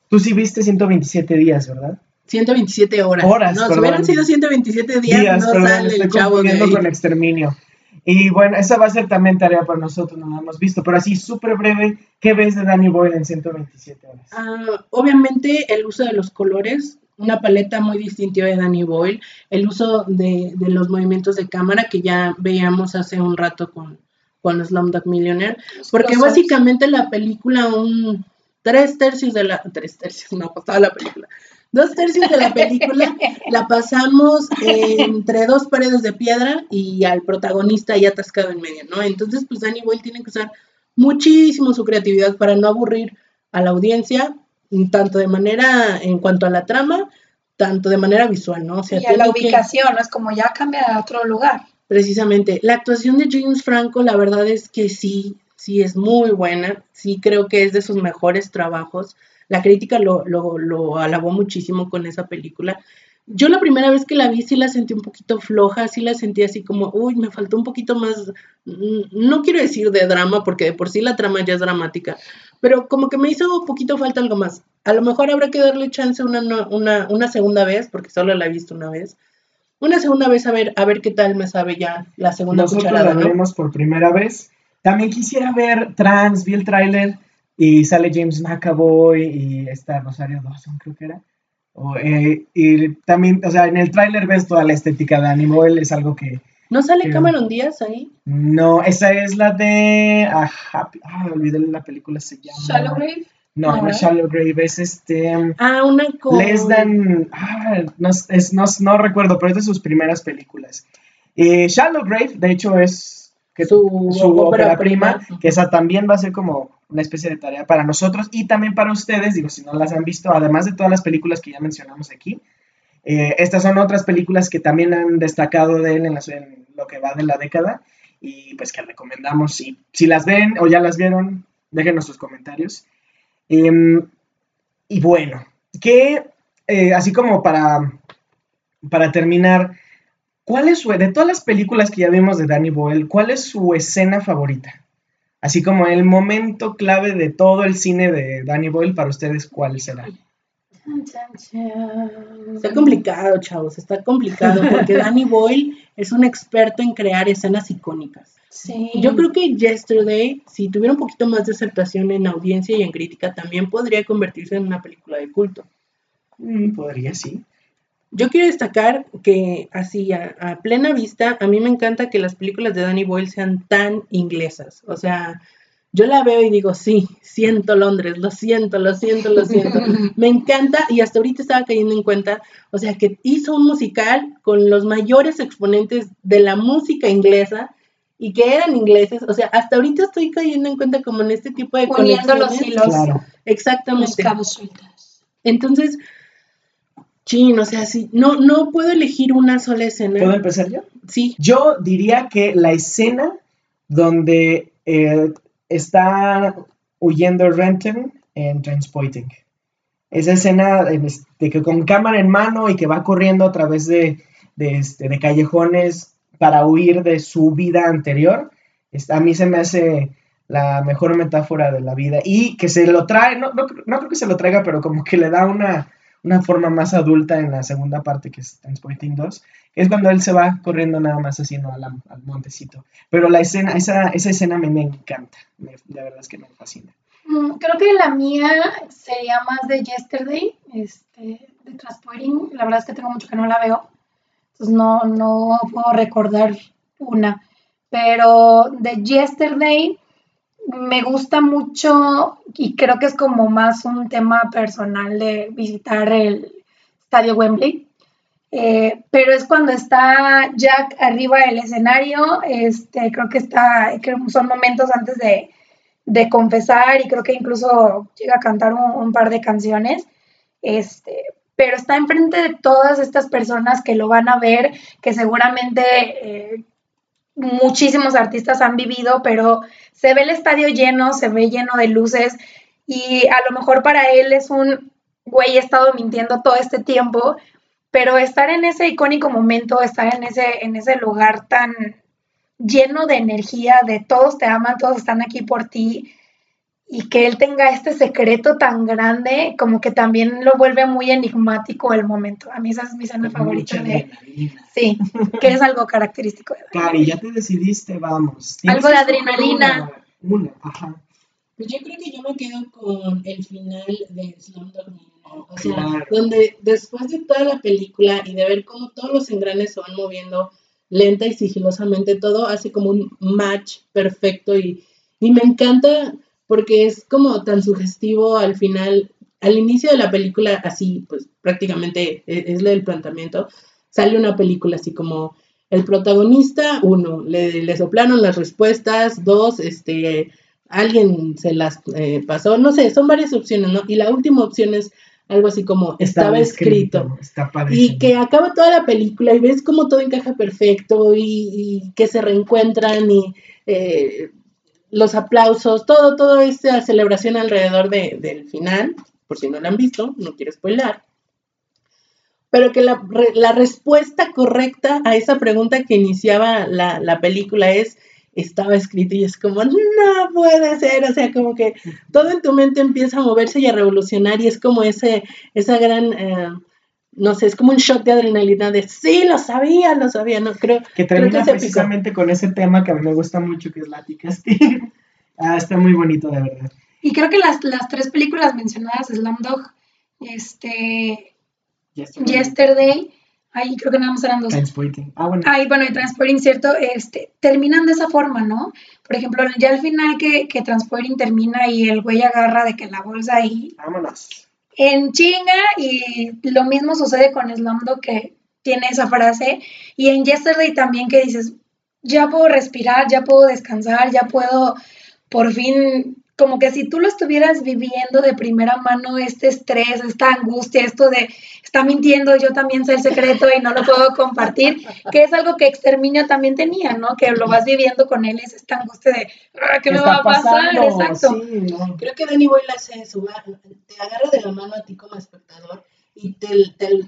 tú sí viste 127 días, ¿verdad? 127 horas. Horas, No, si hubieran sido 127 días, no perdón, sale estoy el chavo de confundiendo ahí. con Exterminio. Y bueno, esa va a ser también tarea para nosotros, no la hemos visto, pero así súper breve, ¿qué ves de Danny Boyle en 127 horas? Ah, obviamente el uso de los colores, una paleta muy distintiva de Danny Boyle, el uso de, de los movimientos de cámara que ya veíamos hace un rato con, con Slumdog Millionaire, porque básicamente la película, un tres tercios de la, tres tercios, no, pasaba la película, dos tercios de la película la pasamos entre dos paredes de piedra y al protagonista ahí atascado en medio, ¿no? Entonces, pues Danny Boyle tiene que usar muchísimo su creatividad para no aburrir a la audiencia, tanto de manera en cuanto a la trama, tanto de manera visual, ¿no? O sea, y a la que- ubicación, ¿no? es como ya cambia a otro lugar. precisamente, la actuación de James Franco, la verdad es que sí, sí es muy buena, sí creo que es de sus mejores trabajos. La crítica lo, lo, lo alabó muchísimo con esa película. Yo la primera vez que la vi sí la sentí un poquito floja, sí la sentí así como, uy, me faltó un poquito más, mm, no quiero decir de drama, porque de por sí la trama ya es dramática, pero como que me hizo un poquito falta algo más. A lo mejor habrá que darle chance una, una, una segunda vez, porque solo la he visto una vez. Una segunda vez a ver, a ver qué tal me sabe ya la segunda Nosotros cucharada, la ¿no? vemos por primera vez. También quisiera ver Trans, vi el tráiler y sale James McAvoy y está Rosario Dawson, creo que era. O, eh, y también, o sea, en el tráiler ves toda la estética de Animal, es algo que... ¿No sale que- Cameron Díaz ahí? No, esa es la de... Ah, Happy- ah, olvidé la película, se llama... Shallow Grave. No, no No, es Shallow Grave, es este... um, Ah, una con... Less than. Ah, no, es- no, no recuerdo, pero es de sus primeras películas. Eh, Shallow Grave, de hecho, es que Su su, ópera ópera prima, prima. que esa también va a ser como una especie de tarea para nosotros y también para ustedes, digo, si no las han visto, además de todas las películas que ya mencionamos aquí. eh, estas son otras películas que también han destacado de él en, las- en lo que va de la década y pues que recomendamos. Si, si las ven o ya las vieron, déjenos sus comentarios. Em, y bueno, que eh, así como para, para terminar, ¿cuál es su, de todas las películas que ya vimos de Danny Boyle, cuál es su escena favorita? Así como el momento clave de todo el cine de Danny Boyle, para ustedes, ¿cuál será? Está complicado, chavos, está complicado porque Danny Boyle es un experto en crear escenas icónicas. Sí. Yo creo que Yesterday, si tuviera un poquito más de aceptación en audiencia y en crítica, también podría convertirse en una película de culto. Mm, podría, sí. Yo quiero destacar que así a, a plena vista, a mí me encanta que las películas de Danny Boyle sean tan inglesas. O sea, yo la veo y digo, sí, siento Londres, lo siento, lo siento, lo siento. me encanta y hasta ahorita estaba cayendo en cuenta, o sea, que hizo un musical con los mayores exponentes de la música inglesa y que eran ingleses. O sea, hasta ahorita estoy cayendo en cuenta como en este tipo de Uniendo los conexiones. hilos, Claro. los Exactamente. cabos sueltos. Entonces, chin, o sea, sí, no, no puedo elegir una sola escena. ¿Puedo empezar yo? Sí, Yo diría que la escena donde eh, está huyendo Renton en Transporting. Esa escena en es- de que con cámara en mano y que va corriendo a través de, de, este, de callejones para huir de su vida anterior, a mí se me hace la mejor metáfora de la vida. Y que se lo trae, no, no, no creo que se lo traiga, pero como que le da una, una forma más adulta en la segunda parte, que es Transporting 2, es cuando él se va corriendo nada más ¿no? Al, montecito. Pero la escena, esa, esa escena a me encanta. Me- la verdad es que me fascina. Mm, Creo que la mía sería más de Yesterday, este, de Transporting. La verdad es que tengo mucho que no la veo, entonces no, no puedo recordar una. Pero de Yesterday me gusta mucho y creo que es como más un tema personal de visitar el estadio Wembley. Eh, pero es cuando está Jack arriba del escenario, este, creo que está, creo son momentos antes de, de confesar y creo que incluso llega a cantar un, un par de canciones, este, pero está enfrente de todas estas personas que lo van a ver, que seguramente eh, muchísimos artistas han vivido, pero se ve el estadio lleno, se ve lleno de luces y a lo mejor para él es un, güey, he estado mintiendo todo este tiempo, pero estar en ese icónico momento, estar en ese, en ese lugar tan lleno de energía, de todos te aman, todos están aquí por ti, y que él tenga este secreto tan grande, como que también lo vuelve muy enigmático el momento. A mí esa es mi escena favorita de... adrenalina. Sí, que es algo característico de Cari, ya te decidiste, vamos. Algo de adrenalina. Una, una, ajá. Pues yo creo que yo me quedo con el final de Slumdog Millionaire. O sea, Claro. donde después de toda la película y de ver cómo todos los engranes se van moviendo lenta y sigilosamente, todo hace como un match perfecto y, y me encanta porque es como tan sugestivo al final, al inicio de la película, así pues prácticamente es, es el planteamiento, sale una película así como el protagonista, uno, le, le soplaron las respuestas, dos, este, alguien se las eh, pasó, no sé, son varias opciones, ¿no? Y la última opción es algo así como estaba, escrito. Está. Y que acaba toda la película y ves cómo todo encaja perfecto y, y que se reencuentran y eh, los aplausos, todo, toda esta celebración alrededor de, del final, por si no la han visto, no quiero spoiler, pero que la, la, respuesta correcta a esa pregunta que iniciaba la, la, película es, estaba escrito y es como, no puede ser, o sea, como que todo en tu mente empieza a moverse y a revolucionar y es como ese, esa gran... Eh, no sé, es como un shot de adrenalina de sí, lo sabía, lo sabía, no creo. Que termina precisamente con ese tema que a mí me gusta mucho, que es la Casting. ah, está muy bonito, de verdad. Y creo que las, las tres películas mencionadas, Slamdog, este, Yesterday, ahí creo que nada más eran dos. Transporting. Ah, bueno. Ahí, bueno, y Transporting, cierto, este, terminan de esa forma, ¿no? Por ejemplo, ya al final que, que Transporting termina y el güey agarra de que la bolsa ahí. Vámonos. En chinga, y lo mismo sucede con Slumdog que tiene esa frase. Y en Yesterday también que dices, ya puedo respirar, ya puedo descansar, ya puedo por fin como que si tú lo estuvieras viviendo de primera mano, este estrés, esta angustia, esto de está mintiendo, yo también sé el secreto y no lo puedo compartir, que es algo que Exterminio también tenía, ¿no? Que lo vas viviendo con él, es esta angustia de ah, ¿qué me va a pasar? Exacto. Creo que Danny Boyle hace eso, te agarra de la mano a ti como espectador y te,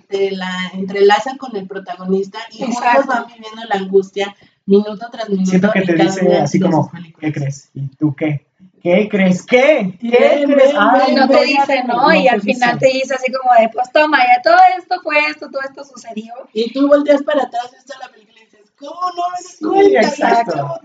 te, la entrelaza con el protagonista y juntos van viviendo la angustia minuto tras minuto. Siento que te dice así como, ¿qué crees? ¿Y tú qué? ¿Qué crees? ¿Qué? ¿Qué crees? Ay, no te dice, ¿no? y al final te dice así como de, pues toma, ya todo esto fue esto, todo esto sucedió. Y tú volteas para atrás, está la película y dices, ¿cómo no me sí, cuenta? Exacto.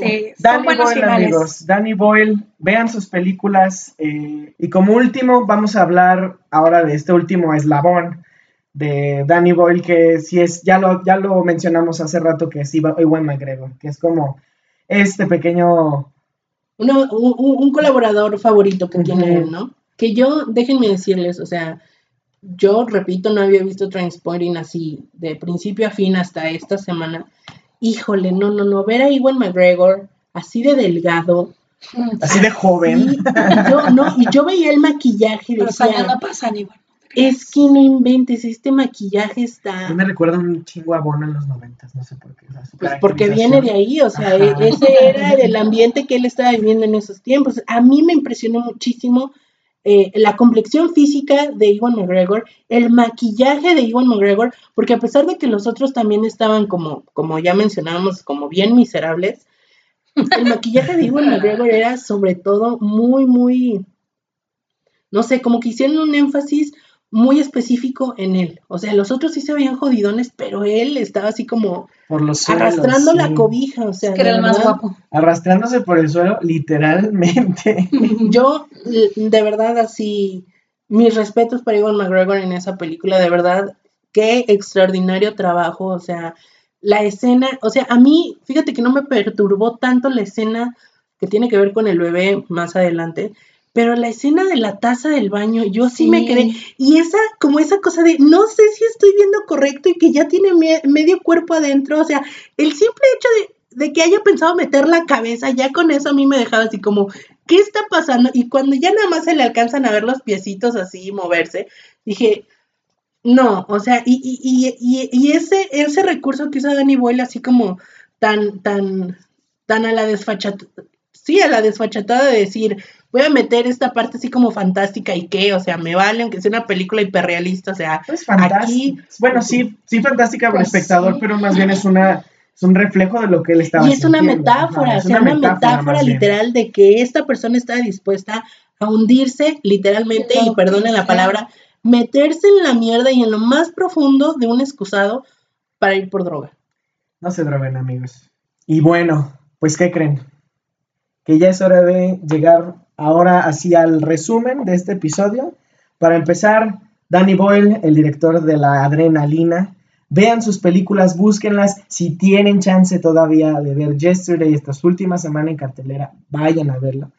Sí, Danny Boyle, amigos. Danny Boyle, vean sus películas. Eh, y como último, vamos a hablar ahora de este último eslabón de Danny Boyle, que si es, ya lo, ya lo mencionamos hace rato, que es Iwan McGregor, que es como este pequeño un, colaborador favorito que tiene él, ¿no? Que yo, déjenme decirles, o sea, yo repito, no había visto Transporting así, de principio a fin hasta esta semana. Híjole, no, no, no, ver a Iwan McGregor así de delgado. Así de joven. y yo, no, y yo veía el maquillaje y decía... no pasan igual. Es que no inventes, este maquillaje está. me recuerda un chingo a Bono en los noventas, no sé por qué. pues porque viene de ahí, o sea, e-, ese era el ambiente que él estaba viviendo en esos tiempos. A mí me impresionó muchísimo eh, la complexión física de Iwan McGregor, el maquillaje de Iwan McGregor, porque a pesar de que los otros también estaban como, como ya mencionábamos, como bien miserables, el maquillaje de Iwan McGregor era sobre todo muy, muy, no sé, como que hicieron un énfasis muy específico en él. O sea, los otros sí se veían jodidones, pero él estaba así como por los arrastrando la cobija, o sea, que era el más guapo. Arrastrándose por el suelo, literalmente. Yo, de verdad, así, mis respetos para Ivan McGregor en esa película, de verdad, qué extraordinario trabajo, o sea, la escena, o sea, a mí, fíjate que no me perturbó tanto la escena que tiene que ver con el bebé más adelante, pero la escena de la taza del baño, yo sí, me quedé. Y esa, como esa cosa de, no sé si estoy viendo correcto y que ya tiene medio cuerpo adentro. O sea, el simple hecho de, de, que haya pensado meter la cabeza, ya con eso a mí me dejaba así como, ¿qué está pasando? Y cuando ya nada más se le alcanzan a ver los piecitos así moverse, dije, no, o sea, y, y, y, y ese, ese recurso que usa Danny Boyle así como tan, tan, tan a la desfachatada, sí, a la desfachatada de decir, voy a meter esta parte así como fantástica y qué, o sea, me vale, aunque sea una película hiperrealista, o sea, pues aquí... Bueno, sí, sí fantástica para el pues espectador, pero más bien es una... Es un reflejo de lo que él estaba Y es una metáfora, es una, metáfora, literal de que esta persona está dispuesta a hundirse literalmente, y perdonen la palabra, meterse en la mierda y en lo más profundo de un excusado para ir por droga. No se droguen, amigos. Y bueno, pues, ¿qué creen? Que ya es hora de llegar ahora hacia el resumen de este episodio. Para empezar, Danny Boyle, el director de La Adrenalina. Vean sus películas, búsquenlas. Si tienen chance todavía de ver Yesterday esta última semana en cartelera, vayan a verlo.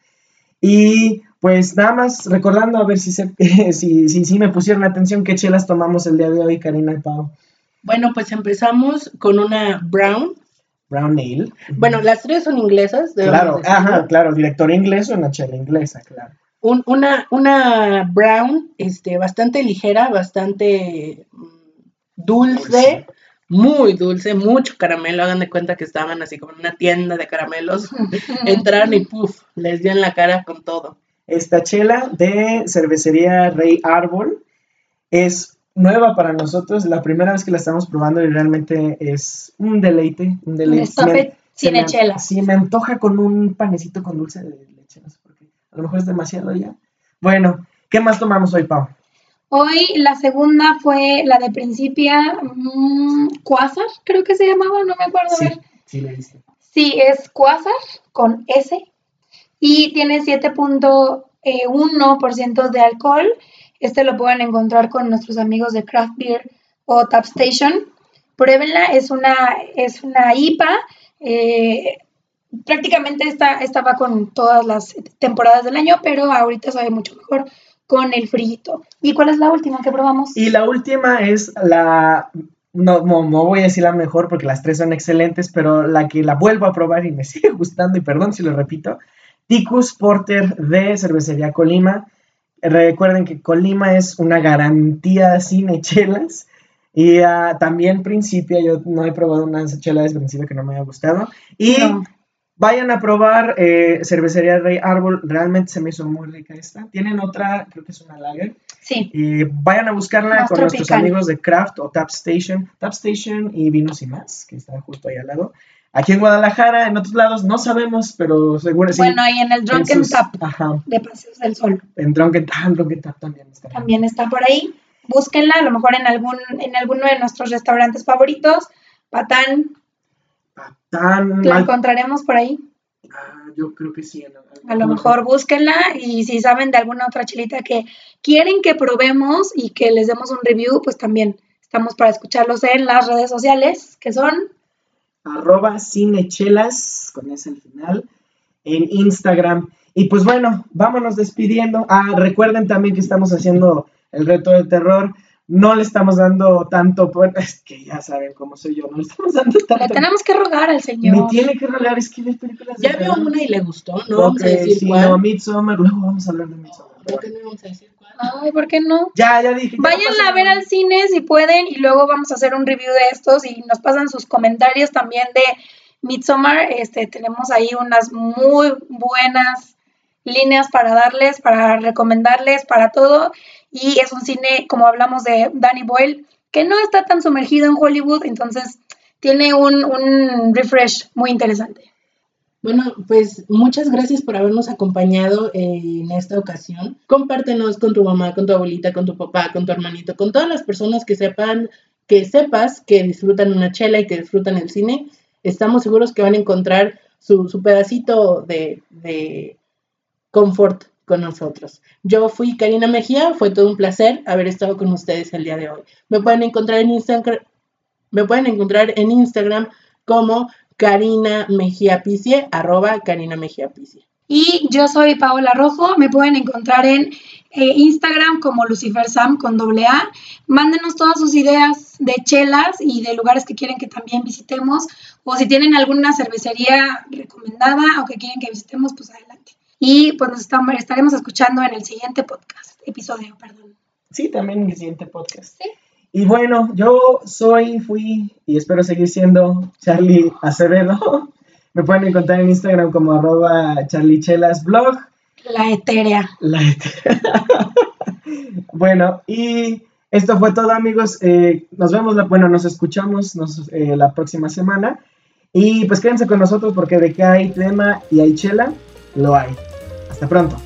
Y pues nada más recordando a ver si, si, si, me pusieron atención qué chelas tomamos el día de hoy, Karina y Pau. Bueno, pues empezamos con una brown Brown Ale. Bueno, las tres son inglesas. Claro, ajá, claro, director inglés o una chela inglesa, claro. una, una brown, este, bastante ligera, bastante mm, dulce, muy dulce, mucho caramelo. Hagan de cuenta que estaban así como en una tienda de caramelos. Entraron y puff, les dio en la cara con todo. Esta chela de cervecería Rey Árbol es nueva para nosotros, la primera vez que la estamos probando y realmente es un deleite, un deleite. Sin chela. Sí, me antoja con un panecito con dulce de leche, no sé por qué. A lo mejor es demasiado ya. Bueno, ¿qué más tomamos hoy, Pau? Hoy la segunda fue la de Principia mmm, Quasar, creo que se llamaba, no me acuerdo. Sí, ver. sí, la. Sí, es Quasar con S y tiene 7.1% de alcohol. Este lo pueden encontrar con nuestros amigos de Craft Beer o Tap Station. Pruébenla, es una, es una IPA. eh, prácticamente esta, va con todas las temporadas del año, pero ahorita sabe mucho mejor con el frito. ¿Y cuál es la última que probamos? Y la última es la, no, no, no voy a decir la mejor porque las tres son excelentes, pero la que la vuelvo a probar y me sigue gustando, y perdón si lo repito, Ticus Porter de Cervecería Colima. Recuerden que Colima es una garantía sin chelas. Y ah, también Principia, yo no he probado una chela de Principia que no me haya gustado. Y No. vayan a probar eh, Cervecería Rey Árbol, realmente se me hizo muy rica esta. Tienen otra, creo que es una lager. Sí, Y vayan a buscarla Más con nuestros amigos de Craft o Tap Station. Tap Station y Vinos y Más, que está justo ahí al lado. Aquí en Guadalajara, en otros lados, no sabemos, pero seguro sí. bueno, y en el en Drunken sus- Tap Ajá, de Paseos del Sol en Drunken, ah, en Drunken Tap también está. también está por ahí. Búsquenla, a lo mejor en algún en alguno de nuestros restaurantes favoritos. Patán, Tan la encontraremos por ahí. ah, yo creo que sí. A lo mejor búsquenla y si saben de alguna otra chelita que quieren que probemos y que les demos un review, pues también estamos para escucharlos en las redes sociales, que son arroba cinechelas, con ese al final, en Instagram. Y pues bueno, vámonos despidiendo. Ah, recuerden también que estamos haciendo el reto de terror. No le estamos dando tanto, por- es que ya saben cómo soy yo, no le estamos dando le tanto. tenemos que rogar al Me señor. tiene que rolar, es que ve películas de Ya vio una y le gustó, no vamos a decir sí, cuál. no, Midsommar, luego vamos a hablar de Midsommar. ¿Por qué no vamos a decir cuál? Ay, ¿por qué no? Ya, ya dije. ya Vayan a ver al cine si pueden y luego vamos a hacer un review de estos y nos pasan sus comentarios también de Midsommar. Este, tenemos ahí unas muy buenas líneas para darles, para recomendarles, para todo. Y es un cine, como hablamos de Danny Boyle, que no está tan sumergido en Hollywood, entonces tiene un, un refresh muy interesante. Bueno, pues muchas gracias por habernos acompañado eh, en esta ocasión. Compártenos con tu mamá, con tu abuelita, con tu papá, con tu hermanito, con todas las personas que sepan, que sepas que disfrutan una chela y que disfrutan el cine. Estamos seguros que van a encontrar su, pedacito de, de confort con nosotros. Yo fui Karina Mejía, fue todo un placer haber estado con ustedes el día de hoy. Me pueden encontrar en Instagram, me pueden encontrar en Instagram como Karina Mejía Picie, arroba Karina Mejía Picie. Y yo soy Paola Rojo, me pueden encontrar en eh, Instagram como Lucifer Sam con doble A. Mándenos todas sus ideas de chelas y de lugares que quieren que también visitemos. O si tienen alguna cervecería recomendada o que quieren que visitemos, pues adelante. Y pues nos estamos, estaremos escuchando en el siguiente podcast, episodio, perdón. Sí, también en el siguiente podcast. Sí. Y bueno, yo soy, fui y espero seguir siendo Charlie Acevedo. Me pueden encontrar en Instagram como arroba charliechelasblog. La etérea. La- bueno, y esto fue todo amigos. Eh, nos vemos, la, bueno, nos escuchamos nos, eh, la próxima semana. Y pues quédense con nosotros porque de que hay tema y hay chela, lo hay. Hasta pronto.